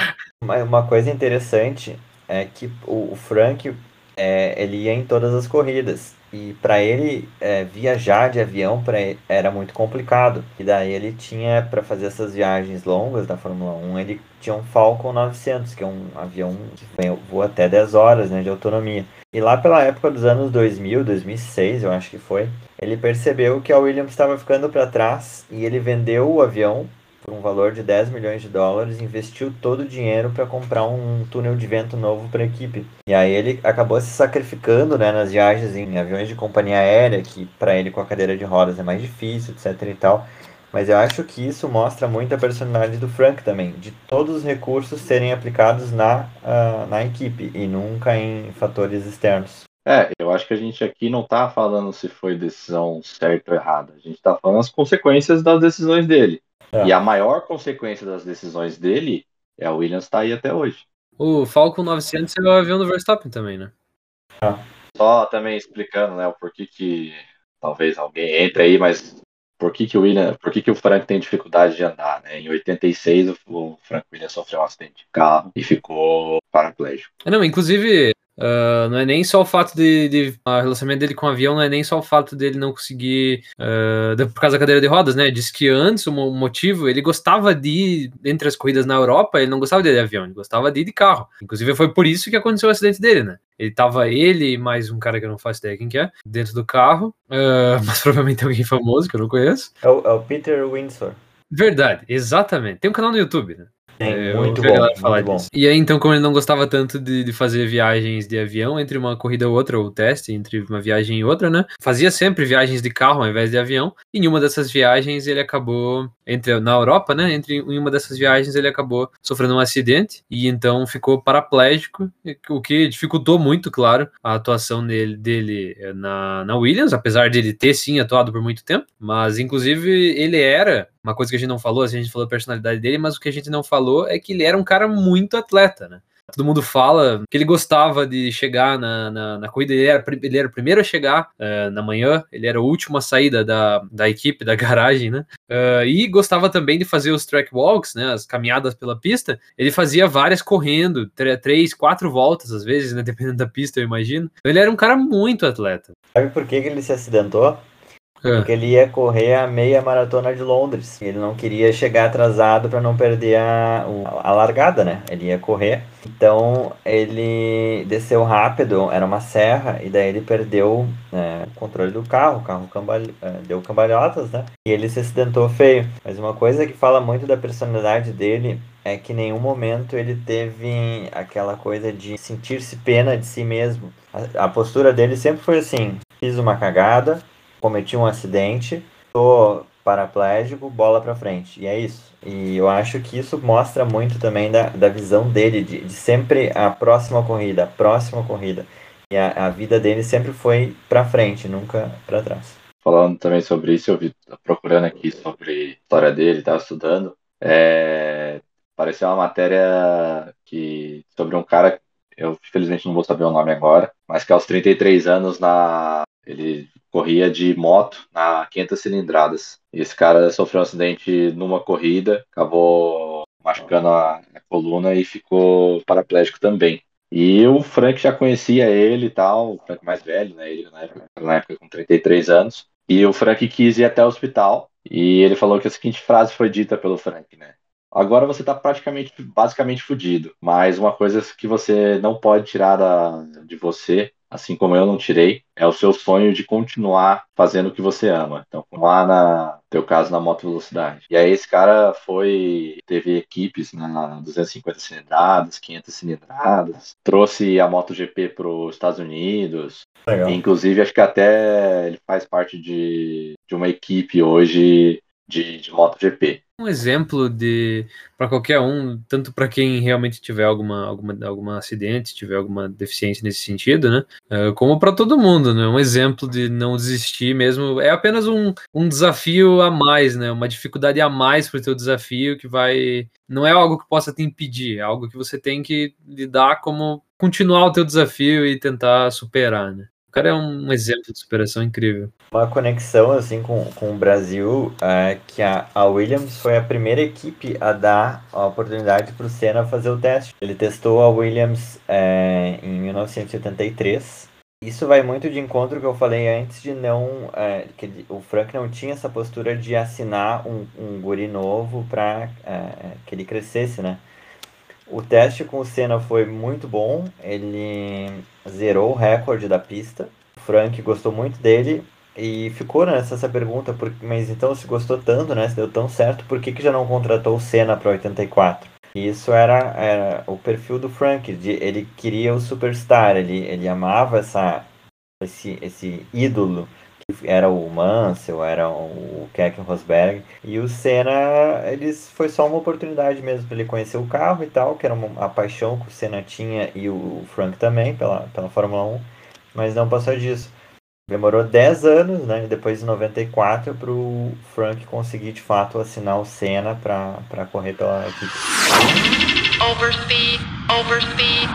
Uma, uma coisa interessante é que o, o Frank é, ele ia em todas as corridas e para ele é, viajar de avião ele era muito complicado. E daí ele tinha para fazer essas viagens longas da Fórmula 1, ele tinha um Falcon 900, que é um avião que voa até 10 horas né, de autonomia. E lá pela época dos anos 2000, 2006, eu acho que foi, ele percebeu que a Williams estava ficando para trás e ele vendeu o avião por um valor de 10 milhões de dólares, investiu todo o dinheiro para comprar um túnel de vento novo para a equipe. E aí ele acabou se sacrificando né, nas viagens em aviões de companhia aérea, que para ele com a cadeira de rodas é mais difícil, etc e tal. Mas eu acho que isso mostra muito a personalidade do Frank também, de todos os recursos serem aplicados na, uh, na equipe e nunca em fatores externos. É, eu acho que a gente aqui não tá falando se foi decisão certa ou errada. A gente tá falando as consequências das decisões dele. É. E a maior consequência das decisões dele é o Williams estar tá aí até hoje. O Falcon 900 é o avião do Verstappen também, né? É. Só também explicando, né, o porquê que talvez alguém entre aí, mas por que, que o William, por que, que o Frank tem dificuldade de andar, né? Em 86 o Frank Williams sofreu um acidente de carro e ficou paraplégico. Não, inclusive Uh, não é nem só o fato de, de o relacionamento dele com o avião, não é nem só o fato dele não conseguir uh, por causa da cadeira de rodas, né? Diz que antes o motivo ele gostava de ir entre as corridas na Europa, ele não gostava de ir de avião, ele gostava de ir de carro. Inclusive foi por isso que aconteceu o acidente dele, né? Ele tava ele e mais um cara que eu não faço ideia quem que é, dentro do carro, uh, mas provavelmente alguém famoso que eu não conheço. É o, é o Peter Windsor. Verdade, exatamente. Tem um canal no YouTube, né? É, muito bom, muito bom. E aí, então, como ele não gostava tanto de, de, fazer viagens de avião entre uma corrida ou outra, ou teste entre uma viagem e outra, né? Fazia sempre viagens de carro ao invés de avião. E em uma dessas viagens ele acabou, entre na Europa, né? Entre em uma dessas viagens ele acabou sofrendo um acidente e então ficou paraplégico, o que dificultou muito, claro, a atuação dele, dele eh, na, na Williams, apesar de ele ter sim atuado por muito tempo. Mas, inclusive, ele era uma coisa que a gente não falou, a gente falou a personalidade dele, mas o que a gente não falou é que ele era um cara muito atleta, né? Todo mundo fala que ele gostava de chegar na, na, na corrida, ele era, ele era o primeiro a chegar uh, na manhã, ele era o último a sair da, da, da equipe, da garagem, né? Uh, e gostava também de fazer os track walks, né? As caminhadas pela pista. Ele fazia várias correndo, três, quatro voltas às vezes, né? Dependendo da pista, eu imagino. Ele era um cara muito atleta. Sabe por que, que ele se acidentou? É. Porque ele ia correr a meia maratona de Londres. Ele não queria chegar atrasado para não perder a, a largada, né? Ele ia correr. Então ele desceu rápido, era uma serra, e daí ele perdeu né, o controle do carro. O carro cambal... É, deu cambalhotas, né? E ele se acidentou feio. Mas uma coisa que fala muito da personalidade dele é que em nenhum momento ele teve aquela coisa de sentir-se pena de si mesmo. A, a postura dele sempre foi assim: fiz uma cagada, cometi um acidente, tô paraplégico, bola para frente. E é isso. E eu acho que isso mostra muito também da, da visão dele, de, de sempre a próxima corrida, a próxima corrida. E a, a vida dele sempre foi para frente, nunca para trás. Falando também sobre isso, eu vi procurando aqui sobre a história dele, estava estudando. É, apareceu uma matéria que sobre um cara, eu infelizmente não vou saber o nome agora, mas que aos 33 anos na ele corria de moto na 500 cilindradas. E esse cara sofreu um acidente numa corrida, acabou machucando a, a coluna e ficou paraplégico também. E o Frank já conhecia ele e tal, o Frank mais velho, né? Ele na época, na época com 33 anos. E o Frank quis ir até o hospital. E ele falou que a seguinte frase foi dita pelo Frank, né? Agora você está praticamente, basicamente fudido. Mas uma coisa que você não pode tirar da, de você assim como eu não tirei, é o seu sonho de continuar fazendo o que você ama. Então, lá na teu caso na moto velocidade. E aí esse cara foi teve equipes na 250 cilindradas, 500 cilindradas, trouxe a MotoGP para os Estados Unidos. Legal. Inclusive acho que até ele faz parte de, de uma equipe hoje de, de MotoGP um exemplo de para qualquer um, tanto para quem realmente tiver alguma, alguma, alguma acidente, tiver alguma deficiência nesse sentido, né? Uh, como para todo mundo, né? Um exemplo de não desistir mesmo é apenas um, um desafio a mais, né? Uma dificuldade a mais para o teu desafio que vai não é algo que possa te impedir, é algo que você tem que lidar como continuar o teu desafio e tentar superar, né? O cara é um exemplo de superação incrível. Uma conexão assim com, com o Brasil é que a, a Williams foi a primeira equipe a dar a oportunidade para o Senna fazer o teste. Ele testou a Williams é, em 1983 isso vai muito de encontro que eu falei antes de não. É, que o Frank não tinha essa postura de assinar um, um guri novo para é, que ele crescesse, né? O teste com o Senna foi muito bom, ele zerou o recorde da pista. O Frank gostou muito dele e ficou nessa essa pergunta, por, mas então se gostou tanto, né? Se deu tão certo, por que, que já não contratou o Senna para 84? isso era, era o perfil do Frank, de, ele queria o superstar, ele, ele amava essa, esse, esse ídolo, era o Mansell, era o Keck Rosberg, e o Senna, eles, foi só uma oportunidade mesmo para ele conhecer o carro e tal, que era uma, a paixão que o Senna tinha e o Frank também pela, pela Fórmula 1, mas não passou disso. Demorou 10 anos, né? Depois de 94, para o Frank conseguir de fato assinar o Senna para correr pela equipe. Overspeed, overspeed.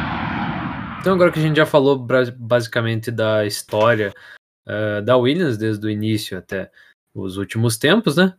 Então, agora que a gente já falou basicamente da história uh, da Williams, desde o início até os últimos tempos, né?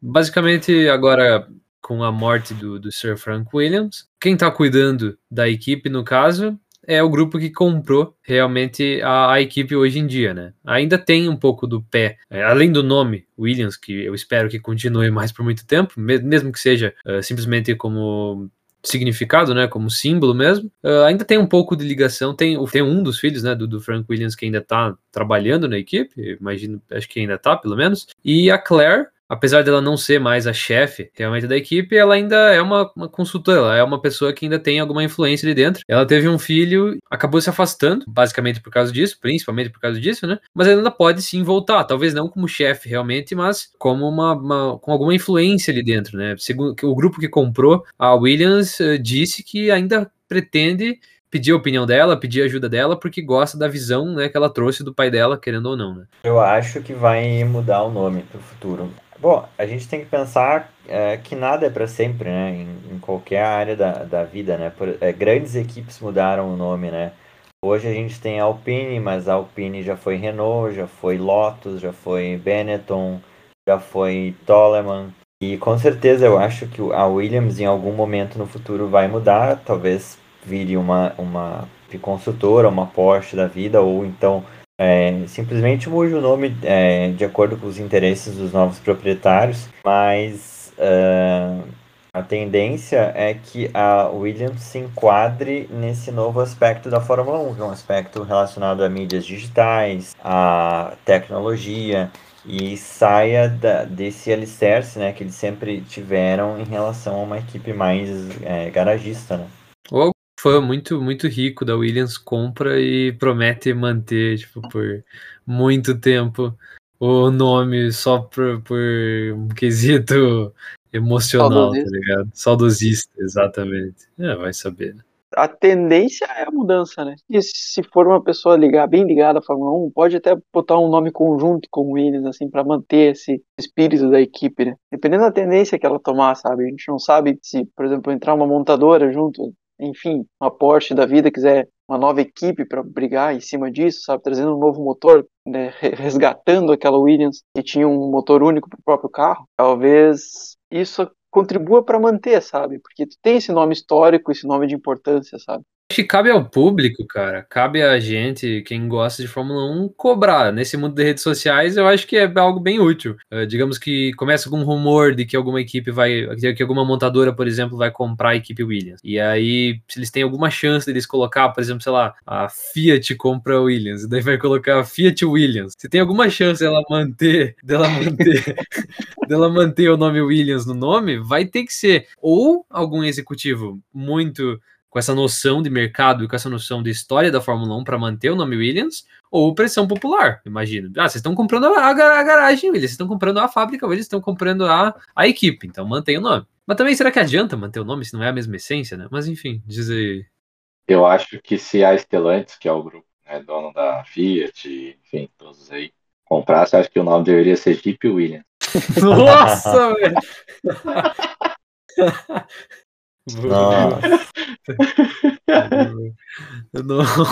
Basicamente, agora com a morte do, do Sir Frank Williams, quem está cuidando da equipe, no caso, é o grupo que comprou realmente a, a, equipe hoje em dia, né? Ainda tem um pouco do pé, é, além do nome Williams, que eu espero que continue mais por muito tempo, mesmo que seja uh, simplesmente como significado, né, como símbolo mesmo, uh, ainda tem um pouco de ligação, tem, tem um dos filhos, né, do, do Frank Williams que ainda tá trabalhando na equipe, imagino, acho que ainda tá, pelo menos, e a Claire, apesar dela não ser mais a chefe realmente da equipe, ela ainda é uma, uma, consultora, ela é uma pessoa que ainda tem alguma influência ali dentro. Ela teve um filho, acabou se afastando, basicamente por causa disso, principalmente por causa disso, né? Mas ainda pode sim voltar, talvez não como chefe realmente, mas como uma, uma, com alguma influência ali dentro, né? Segundo o grupo que comprou, a Williams uh, disse que ainda pretende pedir a opinião dela, pedir a ajuda dela, porque gosta da visão né, que ela trouxe do pai dela, querendo ou não. Né? Eu acho que vai mudar o nome para o futuro. Bom, a gente tem que pensar é, que nada é para sempre, né? Em, em, qualquer área da, da vida, né? Por, é, grandes equipes mudaram o nome, né? Hoje a gente tem Alpine, mas a Alpine já foi Renault, já foi Lotus, já foi Benetton, já foi Toleman. E com certeza eu acho que a Williams em algum momento no futuro vai mudar, talvez vire uma, uma consultora, uma Porsche da vida, ou então é, simplesmente mude o nome é, de acordo com os interesses dos novos proprietários, mas uh, a tendência é que a Williams se enquadre nesse novo aspecto da Fórmula 1, que é um aspecto relacionado a mídias digitais, a tecnologia, e saia da, desse alicerce né, que eles sempre tiveram em relação a uma equipe mais é, garagista. Né? Ou fã muito, muito rico da Williams compra e promete manter, tipo, por muito tempo o nome só por, por um quesito emocional, tá Saudosista. tá ligado? Saudosista, exatamente. É, vai saber, né? A tendência é a mudança, né? E se for uma pessoa ligar, bem ligada à Fórmula 1, pode até botar um nome conjunto com o Williams, assim, para manter esse espírito da equipe, né? Dependendo da tendência que ela tomar, sabe? A gente não sabe se, por exemplo, entrar uma montadora junto, enfim, uma Porsche da vida quiser uma nova equipe para brigar em cima disso, sabe, trazendo um novo motor, né, resgatando aquela Williams que tinha um motor único para o próprio carro, talvez isso contribua para manter, sabe? Porque tu tem esse nome histórico, esse nome de importância, sabe? Acho que cabe ao público, cara, cabe a gente, quem gosta de Fórmula 1, cobrar. Nesse mundo de redes sociais, eu acho que é algo bem útil. Uh, digamos que começa com um rumor de que alguma equipe vai, que alguma montadora, por exemplo, vai comprar a equipe Williams. E aí, se eles têm alguma chance de eles colocar, por exemplo, sei lá, a Fiat compra a Williams, e daí vai colocar a Fiat Williams. Se tem alguma chance dela manter, dela manter, dela manter o nome Williams no nome, vai ter que ser ou algum executivo muito com essa noção de mercado e com essa noção de história da Fórmula 1 para manter o nome Williams, ou pressão popular, imagino. Ah, vocês estão comprando a, a, garagem Williams, vocês estão comprando a fábrica Williams, estão comprando a, a equipe, então mantém o nome. Mas também será que adianta manter o nome se não é a mesma essência, né? Mas enfim, diz aí. Eu acho que se a Stellantis, que é o grupo né, dono da Fiat, enfim, todos aí, comprasse, acho que o nome deveria ser Jeep Williams. Nossa, velho! Nossa.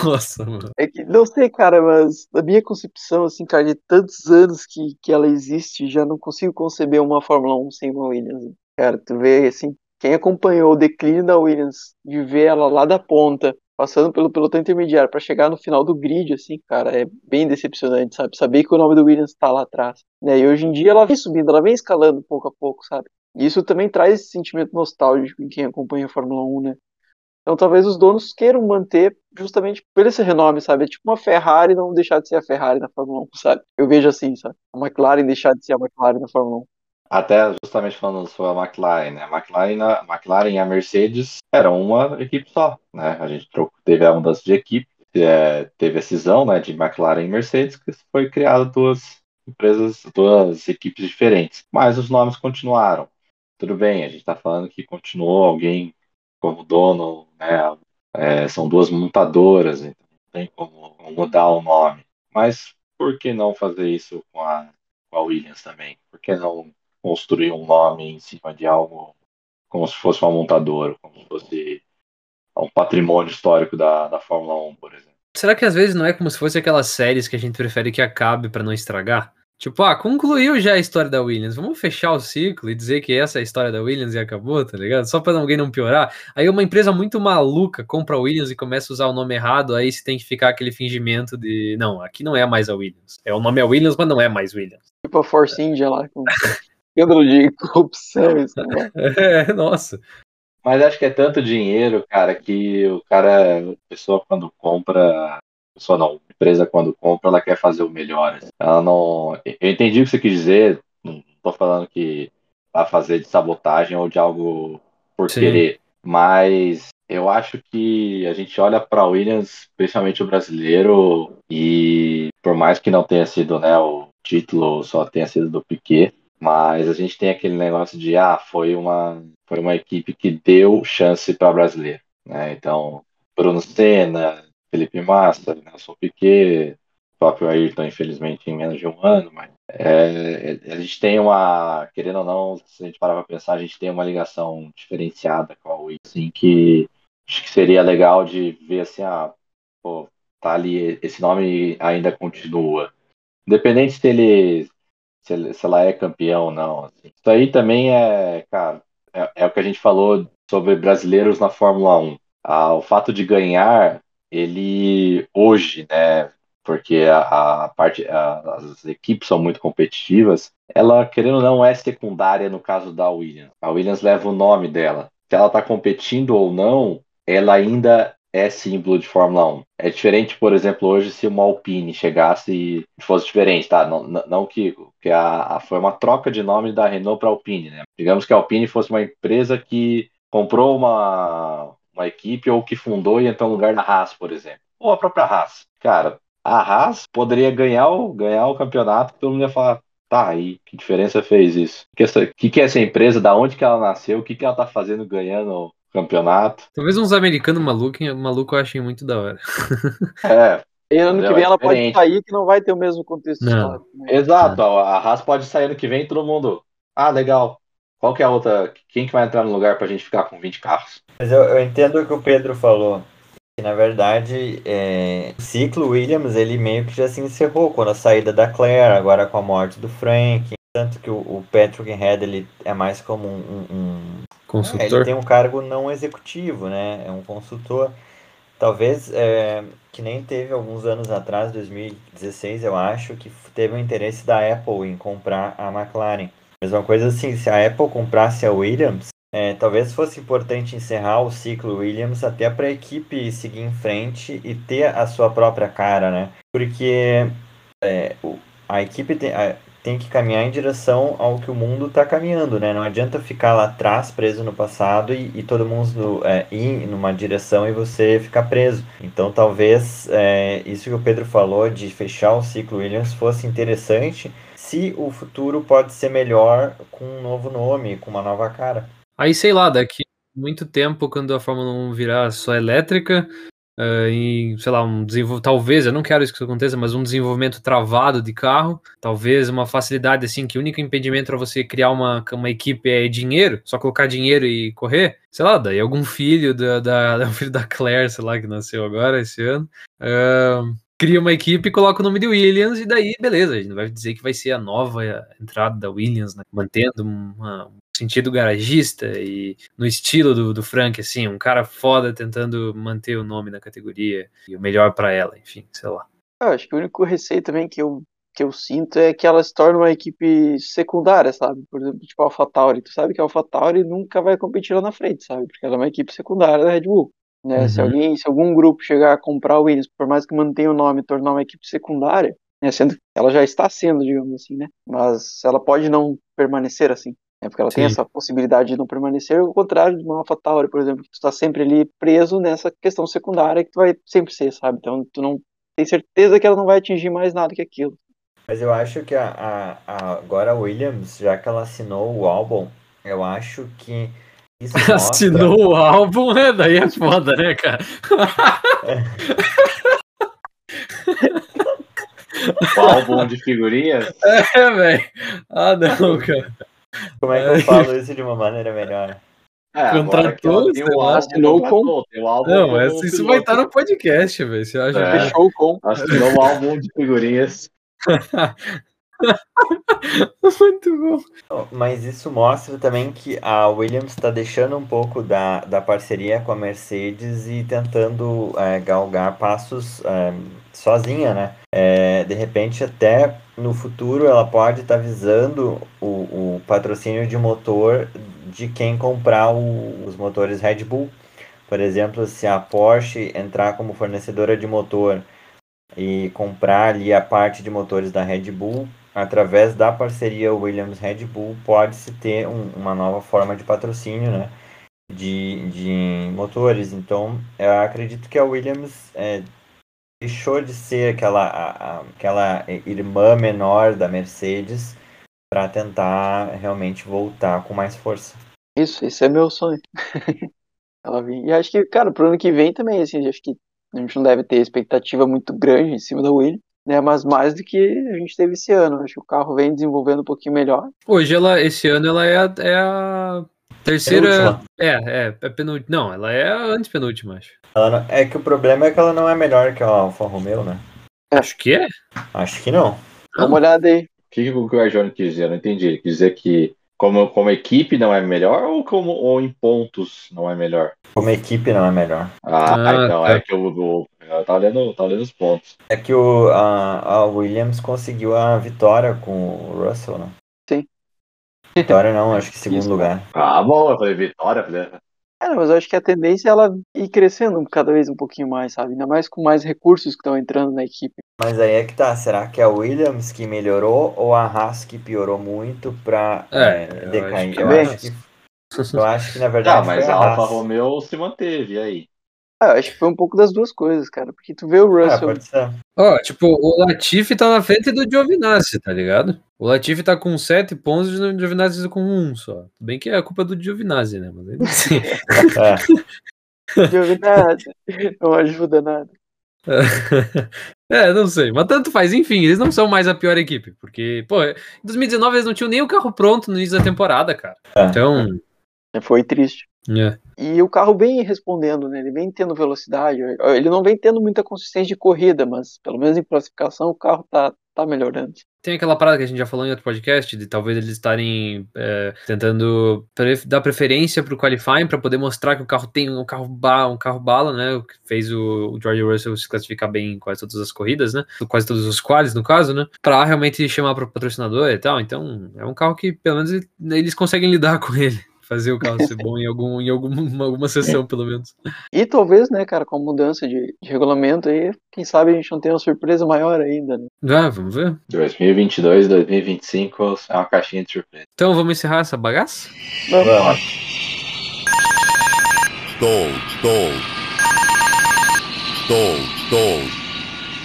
Nossa, mano. É que, não sei, cara, mas na minha concepção, assim, cara, de tantos anos que, que ela existe, já não consigo conceber uma Fórmula 1 sem uma Williams. Cara, tu vê, assim, quem acompanhou o declínio da Williams, de ver ela lá da ponta, passando pelo pelotão intermediário para chegar no final do grid, assim, cara, é bem decepcionante, sabe? Saber que o nome do Williams tá lá atrás. Né? E hoje em dia ela vem subindo, ela vem escalando pouco a pouco, sabe? Isso também traz esse sentimento nostálgico em quem acompanha a Fórmula 1, né? Então talvez os donos queiram manter justamente por esse renome, sabe? É tipo uma Ferrari não deixar de ser a Ferrari na Fórmula 1, sabe? Eu vejo assim, sabe? A McLaren deixar de ser a McLaren na Fórmula 1. Até justamente falando sobre a McLaren, né? A McLaren, a McLaren e a Mercedes eram uma equipe só, né? A gente teve a mudança de equipe, é, teve a cisão, né, de McLaren e Mercedes, que foi criada duas empresas, duas equipes diferentes, mas os nomes continuaram. Tudo bem, a gente está falando que continuou alguém como dono, né? É, são duas montadoras, então não tem como mudar o nome. Mas por que não fazer isso com a, com a Williams também? Por que não construir um nome em cima de algo como se fosse uma montadora, como se fosse um patrimônio histórico da, da Fórmula 1, por exemplo. Será que às vezes não é como se fosse aquelas séries que a gente prefere que acabe para não estragar? Tipo, ah, concluiu já a história da Williams. Vamos fechar o ciclo e dizer que essa é a história da Williams e acabou, tá ligado? Só para alguém não piorar. Aí uma empresa muito maluca compra a Williams e começa a usar o nome errado, aí você tem que ficar aquele fingimento de, não, aqui não é mais a Williams. É o nome é Williams, mas não é mais Williams. Tipo a Force India lá, com escândalo de corrupção, isso, né? É, nossa. Mas acho que é tanto dinheiro, cara, que o cara, a pessoa quando compra, pessoa não, a empresa quando compra, ela quer fazer o melhor. assim. Ela não. Eu entendi o que você quis dizer, não tô falando que vai fazer de sabotagem ou de algo por Sim. querer, mas eu acho que a gente olha para Williams, principalmente o brasileiro, e por mais que não tenha sido, né, o título só tenha sido do Piquet, mas a gente tem aquele negócio de ah, foi uma foi uma equipe que deu chance para brasileiro, né? Então, Bruno Senna, Felipe Massa, Nelson Piquet, o próprio Ayrton, infelizmente, em menos de um ano, mas é, a gente tem uma, querendo ou não, se a gente parar para pensar, a gente tem uma ligação diferenciada com a Williams, assim, que acho que seria legal de ver assim, ah, pô, tá ali, esse nome ainda continua. Independente se ele se, se ela é campeão ou não. assim. Isso aí também é, cara, é, é o que a gente falou sobre brasileiros na Fórmula 1. Ah, o fato de ganhar, ele hoje, né? Porque a, a parte, a- as equipes são muito competitivas. Ela, querendo ou não, é secundária no caso da Williams. A Williams leva o nome dela. Se ela está competindo ou não, ela ainda é símbolo de Fórmula 1. É diferente, por exemplo, hoje se uma Alpine chegasse e fosse diferente, tá? Não, não- que, que a, a- foi uma troca de nome da Renault para Alpine, né? Digamos que a Alpine fosse uma empresa que comprou uma, uma equipe ou que fundou e entrou no lugar da Haas, por exemplo. Ou a própria Haas. Cara, a Haas poderia ganhar o, ganhar o campeonato, todo mundo ia falar, tá, aí, que diferença fez isso? O que, essa- que, que é essa empresa, da onde que ela nasceu, o que, que ela tá fazendo ganhando o campeonato? Talvez uns americanos malucos maluco eu achem muito da hora. É, E ano que vem É ela pode sair que não vai ter o mesmo contexto Não. histórico. né? Exato, a a Haas pode sair ano que vem todo mundo. Ah, legal. Qual que é a outra? Quem que vai entrar no lugar pra gente ficar com 20 carros? Mas eu, eu entendo o que o Pedro falou. Que na verdade, é, o ciclo Williams ele meio que já se encerrou quando a saída da Claire, agora com a morte do Frank. Tanto que o, o Patrick Head ele é mais como um, um- um- é, Consultor. ele tem um cargo não executivo, né? É um consultor. Talvez, é, que nem teve alguns anos atrás, 2016, eu acho, que teve o interesse da Apple em comprar a McLaren. Mesma coisa assim, se a Apple comprasse a Williams, é, talvez fosse importante encerrar o ciclo Williams até para a equipe seguir em frente e ter a sua própria cara, né? Porque é, a equipe tem, a- tem que caminhar em direção ao que o mundo está caminhando, né? Não adianta ficar lá atrás, preso no passado e, e todo mundo é, ir numa direção e você ficar preso. Então talvez é, isso que o Pedro falou de fechar o ciclo Williams fosse interessante se o futuro pode ser melhor com um novo nome, com uma nova cara. Aí, sei lá, daqui muito tempo, quando a Fórmula 1 virar só elétrica, uh, em, sei lá, um desenvolvimento, talvez, eu não quero isso que isso aconteça, mas um desenvolvimento travado de carro, talvez uma facilidade assim, que o único impedimento para você criar uma, uma equipe é dinheiro, só colocar dinheiro e correr, sei lá, daí algum filho da, da, da filho da Claire, sei lá, que nasceu agora esse ano, uh, cria uma equipe coloca o nome de Williams, e daí, beleza, a gente vai dizer que vai ser a nova entrada da Williams, né? mantendo uma, um sentido garagista e no estilo do, do Frank, assim, um cara foda tentando manter o nome na categoria e o melhor para ela, enfim, sei lá. Eu acho que o único receio também que eu, que eu sinto é que ela se torne uma equipe secundária, sabe? Por exemplo, tipo a AlphaTauri. Tu sabe que a AlphaTauri nunca vai competir lá na frente, sabe? Porque ela é uma equipe secundária da Red Bull. Né? Uhum. Se alguém, se algum grupo chegar a comprar o Williams, por mais que mantenha o nome e tornar uma equipe secundária, né? sendo ela já está sendo, digamos assim, né? Mas ela pode não permanecer assim. É porque ela tem Sim. essa possibilidade de não permanecer, ao contrário de uma AlphaTauri, por exemplo, que tu está sempre ali preso nessa questão secundária que tu vai sempre ser, sabe? Então tu não tem certeza que ela não vai atingir mais nada que aquilo. Mas eu acho que a, a- a- agora a Williams, já que ela assinou o álbum, eu acho que isso mostra... Assinou o álbum, né? Daí é foda, né, cara? O álbum de figurinhas. É, velho. Ah, não, cara. Como é que eu falo isso de uma maneira melhor? É, Contratou, tem álbum, assinou com- tem o álbum Não, mas isso piloto. vai estar no podcast, velho. Você acha É. que Fechou com. Assinou o álbum de figurinhas. Muito bom. Mas isso mostra também que a Williams está deixando um pouco da, da parceria com a Mercedes e tentando é, galgar passos é, sozinha, né? É, de repente, até no futuro, ela pode estar visando o, o patrocínio de motor de quem comprar o- os motores Red Bull. Por exemplo, se a Porsche entrar como fornecedora de motor e comprar ali a parte de motores da Red Bull, através da parceria Williams-Red Bull, pode-se ter um- uma nova forma de patrocínio, né? De, de motores. Então, eu acredito que a Williams é, deixou de ser aquela, a- a- aquela irmã menor da Mercedes para tentar realmente voltar com mais força. Isso, esse é meu sonho. Ela vem. E acho que, cara, pro ano que vem também, assim, acho que a gente não deve ter expectativa muito grande em cima da Williams, né? Mas mais do que a gente teve esse ano. Acho que o carro vem desenvolvendo um pouquinho melhor. Hoje, ela, esse ano, ela é a, é a terceira. Penúltima. É, é, é penúltima. Não, ela é a antepenúltima, acho. Ela não- é que o problema é que ela não é melhor que a Alfa Romeo, né? Acho que é. Acho que não. Dá uma olhada aí. O que, que o Guardione quis dizer? Eu não entendi. Ele quis dizer que como, como equipe não é melhor ou, como, ou em pontos não é melhor? Como equipe não é melhor. Ah, Ah, então tá. é que eu, eu, eu tava, lendo, tava lendo os pontos. É que o, a, a Williams conseguiu a vitória com o Russell, né? Sim. Vitória não, acho que segundo Isso. lugar. Ah, bom, eu falei vitória. Falei, É, não, mas eu acho que a tendência é ela ir crescendo cada vez um pouquinho mais, sabe? Ainda mais com mais recursos que estão entrando na equipe. Mas aí é que tá, será que é a Williams que melhorou ou a Haas que piorou muito pra É, é, eu decair? acho que Eu é acho que, eu acho que na verdade ah, mas a a Alfa. Romeo se manteve, aí? Ah, eu acho que foi um pouco das duas coisas, cara. Porque tu vê o Ah, Russell. ser. Ó, tipo, o Latifi tá na frente do Giovinazzi, tá ligado? O Latifi tá com 7 pontos e o Giovinazzi com 1 só. Tudo bem que é culpa do Giovinazzi, né? Mas assim. É. nada. Não ajuda nada. É, não sei, mas tanto faz. Enfim, eles não são mais a pior equipe, porque, pô, em 2019 eles não tinham nem o carro pronto no início da temporada, cara. É. Então, Foi triste. é. E o carro vem respondendo, né? Ele vem tendo velocidade. Ele não vem tendo muita consistência de corrida, mas pelo menos em classificação o carro tá, tá melhorando. tem aquela parada que a gente já falou em outro podcast, de talvez eles estarem é, tentando pre- dar preferência pro qualifying para poder mostrar que o carro tem um carro, ba um carro bala, né? O que fez o, o George Russell se classificar bem em quase todas as corridas, né? Quase todos os quales, no caso, né? Pra realmente chamar pro patrocinador e tal. Então, é um carro que pelo menos ele- eles conseguem lidar com ele. Fazer o carro ser bom em, algum, em alguma, alguma sessão, pelo menos. E talvez, né, cara, com a mudança de, de regulamento aí, quem sabe a gente não tenha uma surpresa maior ainda, né? Ah, vamos ver. 2022, 2025 é uma caixinha de surpresa. Então, vamos encerrar essa bagaça? Vamos. Gol, gol. Gol, gol.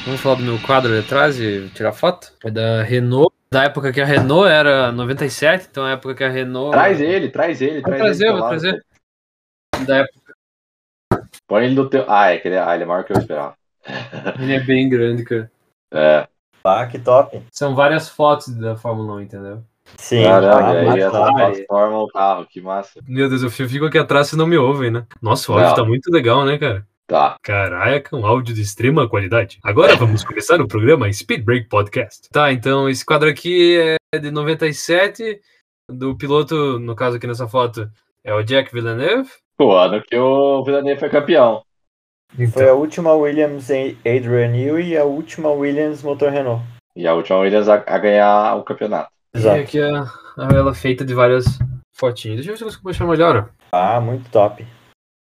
Vamos falar do meu quadro ali atrás e tirar foto? É da Renault. Da época que a Renault era 97, então a época que a Renault. Traz ele, traz ele, Vou traz trazer, ele. vou trazer. Da época, Põe ele no teu. Ah, é que ele, ah, ele é maior que eu esperava. Ele é bem grande, cara. É. Ah, que top. São várias fotos da Fórmula 1, entendeu? Sim. Caramba, ah, e aí transforma o carro, que massa. Meu Deus, eu fico aqui atrás se não me ouvem, né? Nossa, o áudio tá muito legal, né, cara? Tá. Caraca, um áudio de extrema qualidade. Agora vamos começar o programa Speed Break Podcast. Tá, então esse quadro aqui é de 97, do piloto, no caso aqui nessa foto, é o Jack Villeneuve. O ano que o Villeneuve foi campeão. Foi a última Williams Adrian Newey e a última Williams motor Renault. E a última Williams a, a ganhar o campeonato. E aqui a, a ela feita de várias fotinhas. Deixa eu ver se eu consigo puxar melhor. Ah, muito top.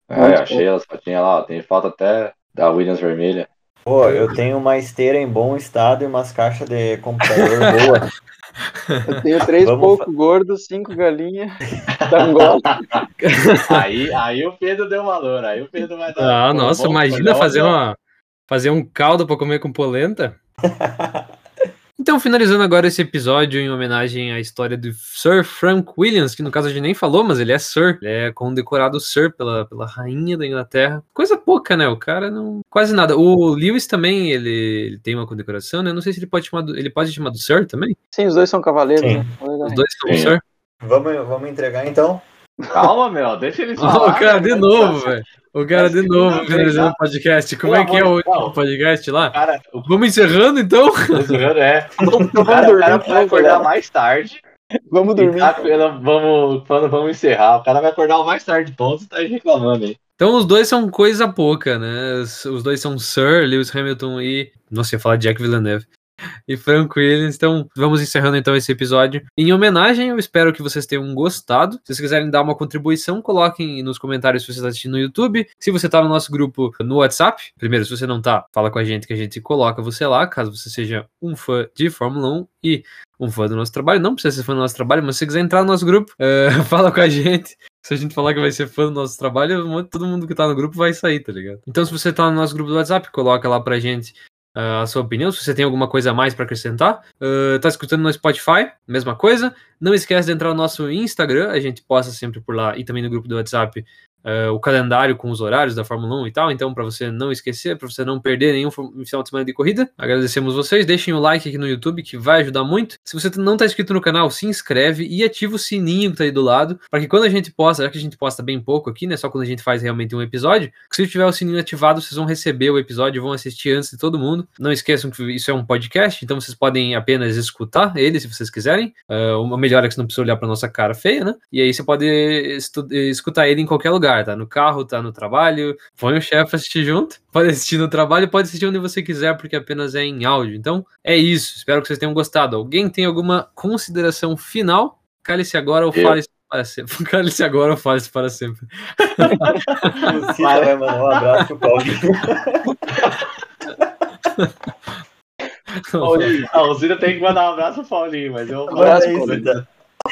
É, eu achei elas fotinhas lá, ó, tem foto até da Williams vermelha. Pô, eu tenho uma esteira em bom estado e umas caixas de computador boa. Eu tenho três Vamos pouco gordos, cinco galinhas da Angola. aí, aí o Pedro deu valor, aí o Pedro vai dar. Ah, nossa, Bom, imagina fazer uma fazer um caldo pra comer com polenta. Então, finalizando agora esse episódio em homenagem à história do Sir Frank Williams, que no caso a gente nem falou, mas ele é Sir. Ele é condecorado Sir pela, pela rainha da Inglaterra. Coisa pouca, né? O cara não. Quase nada. O Lewis também, ele, ele tem uma condecoração, né? Não sei se ele pode chamar do, ele pode chamar do Sir também. Sim, os dois são cavaleiros, né? Os dois são Sim. Sir. Vamos, vamos entregar então? Calma, meu, deixa ele falar. o cara de velho. novo, velho. O cara de novo finalizando tá? o podcast. Como Pelo é que é o podcast lá? Cara, Vamos encerrando então? cara é. Vamos O cara, o dormir, cara então, vai acordar galera. mais tarde. Vamos E dormir. tá, vamos, quando vamos encerrar, o cara vai acordar o mais tarde ponto e tá reclamando aí. Então os dois são coisa pouca, né? Os, dois são Sir Lewis Hamilton e. Nossa, ia falar Jack Villeneuve. E Frank Williams. Então, vamos encerrando então esse episódio. Em homenagem, eu espero que vocês tenham gostado. Se vocês quiserem dar uma contribuição, coloquem nos comentários se você está assistindo no YouTube. Se você está no nosso grupo no WhatsApp, primeiro, se você não tá, fala com a gente que a gente coloca você lá, caso você seja um fã de Fórmula 1 e um fã do nosso trabalho. Não precisa ser fã do nosso trabalho, mas se você quiser entrar no nosso grupo, eh, fala com a gente. Se a gente falar que vai ser fã do nosso trabalho, todo mundo que tá no grupo vai sair, tá ligado? Então, se você tá no nosso grupo do WhatsApp, coloca lá pra gente a sua opinião. Se você tem alguma coisa a mais pra acrescentar, Ah, tá escutando no Spotify, mesma coisa. Não esquece de entrar no nosso Instagram, a gente posta sempre por lá e também no grupo do WhatsApp. Ah, o calendário com os horários da Fórmula 1 e tal, então para você não esquecer, para você não perder nenhum final de semana de corrida, agradecemos vocês, deixem o like aqui no YouTube que vai ajudar muito. Se você não tá inscrito no canal, se inscreve e ativa o sininho que tá aí do lado, para que quando a gente posta, já que a gente posta bem pouco aqui, né, só quando a gente faz realmente um episódio, se tiver o sininho ativado, vocês vão receber o episódio, vão assistir antes de todo mundo. Não esqueçam que isso é um podcast, então vocês podem apenas escutar ele se vocês quiserem. Ah, o melhor é que você não precisa olhar pra nossa cara feia, né? E aí você pode escutar ele em qualquer lugar, tá? No carro, tá no trabalho, põe o chefe assistir junto. Pode assistir no trabalho, pode assistir onde você quiser, porque apenas é em áudio. Então, é isso. Espero que vocês tenham gostado. Alguém tem alguma consideração final? Cale-se agora ou fale-se para sempre. Cale-se agora ou fale-se para sempre. Cita vai mandar um abraço pro Paulinho. Paulinho, ah, o Zira tem que mandar um abraço pro Paulinho, mas eu Abraço, Manda aí, Paulinho.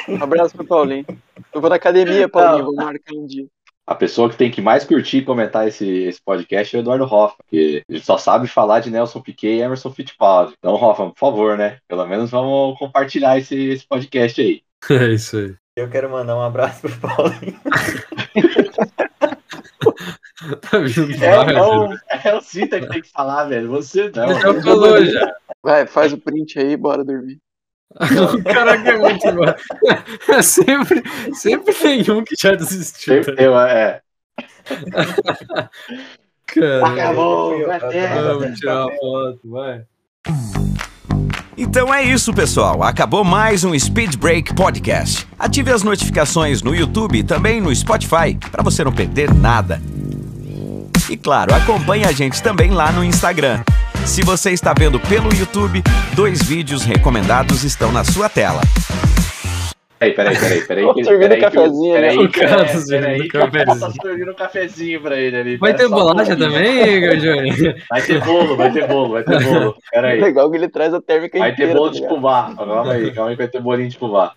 Um abraço pro Paulinho. Eu vou na academia, Paulinho. Vou marcar um dia. A pessoa que tem que mais curtir e comentar esse, esse podcast é o Eduardo Hoffa, porque ele só sabe falar de Nelson Piquet e Emerson Fittipaldi. Então, Hoffa, por favor, né? Pelo menos vamos compartilhar esse, esse podcast aí. É isso aí. Eu quero mandar um abraço pro Paulinho. Tá vindo É, né? é o Cita que tem que falar, velho. Você não. Ele já falou já. Vai, faz o print aí, bora dormir. Caraca, é muito bom. É sempre, sempre tem um que já desistiu. Sempre Tá? tem uma- é. Cara, Acabou, vamos tirar uma foto, vai. Então é isso, pessoal. Acabou mais um Speed Break Podcast. Ative as notificações no YouTube e também no Spotify para você não perder nada. E claro, acompanhe a gente também lá no Instagram. Se você está vendo pelo YouTube, dois vídeos recomendados estão na sua tela. Peraí, peraí, peraí, peraí. Tô servindo peraí cafezinho, né? peraí é, tá peraí a cafezinho. Paula tá servindo um cafezinho pra ele ali. Vai Pera ter um bolacha também, Gajone? Vai ter bolo, vai ter bolo, vai ter bolo. Pera aí. Legal que ele traz a térmica Vai ter inteira. bolo tá de fubá. Calma aí, calma aí que vai ter bolinho de fubá.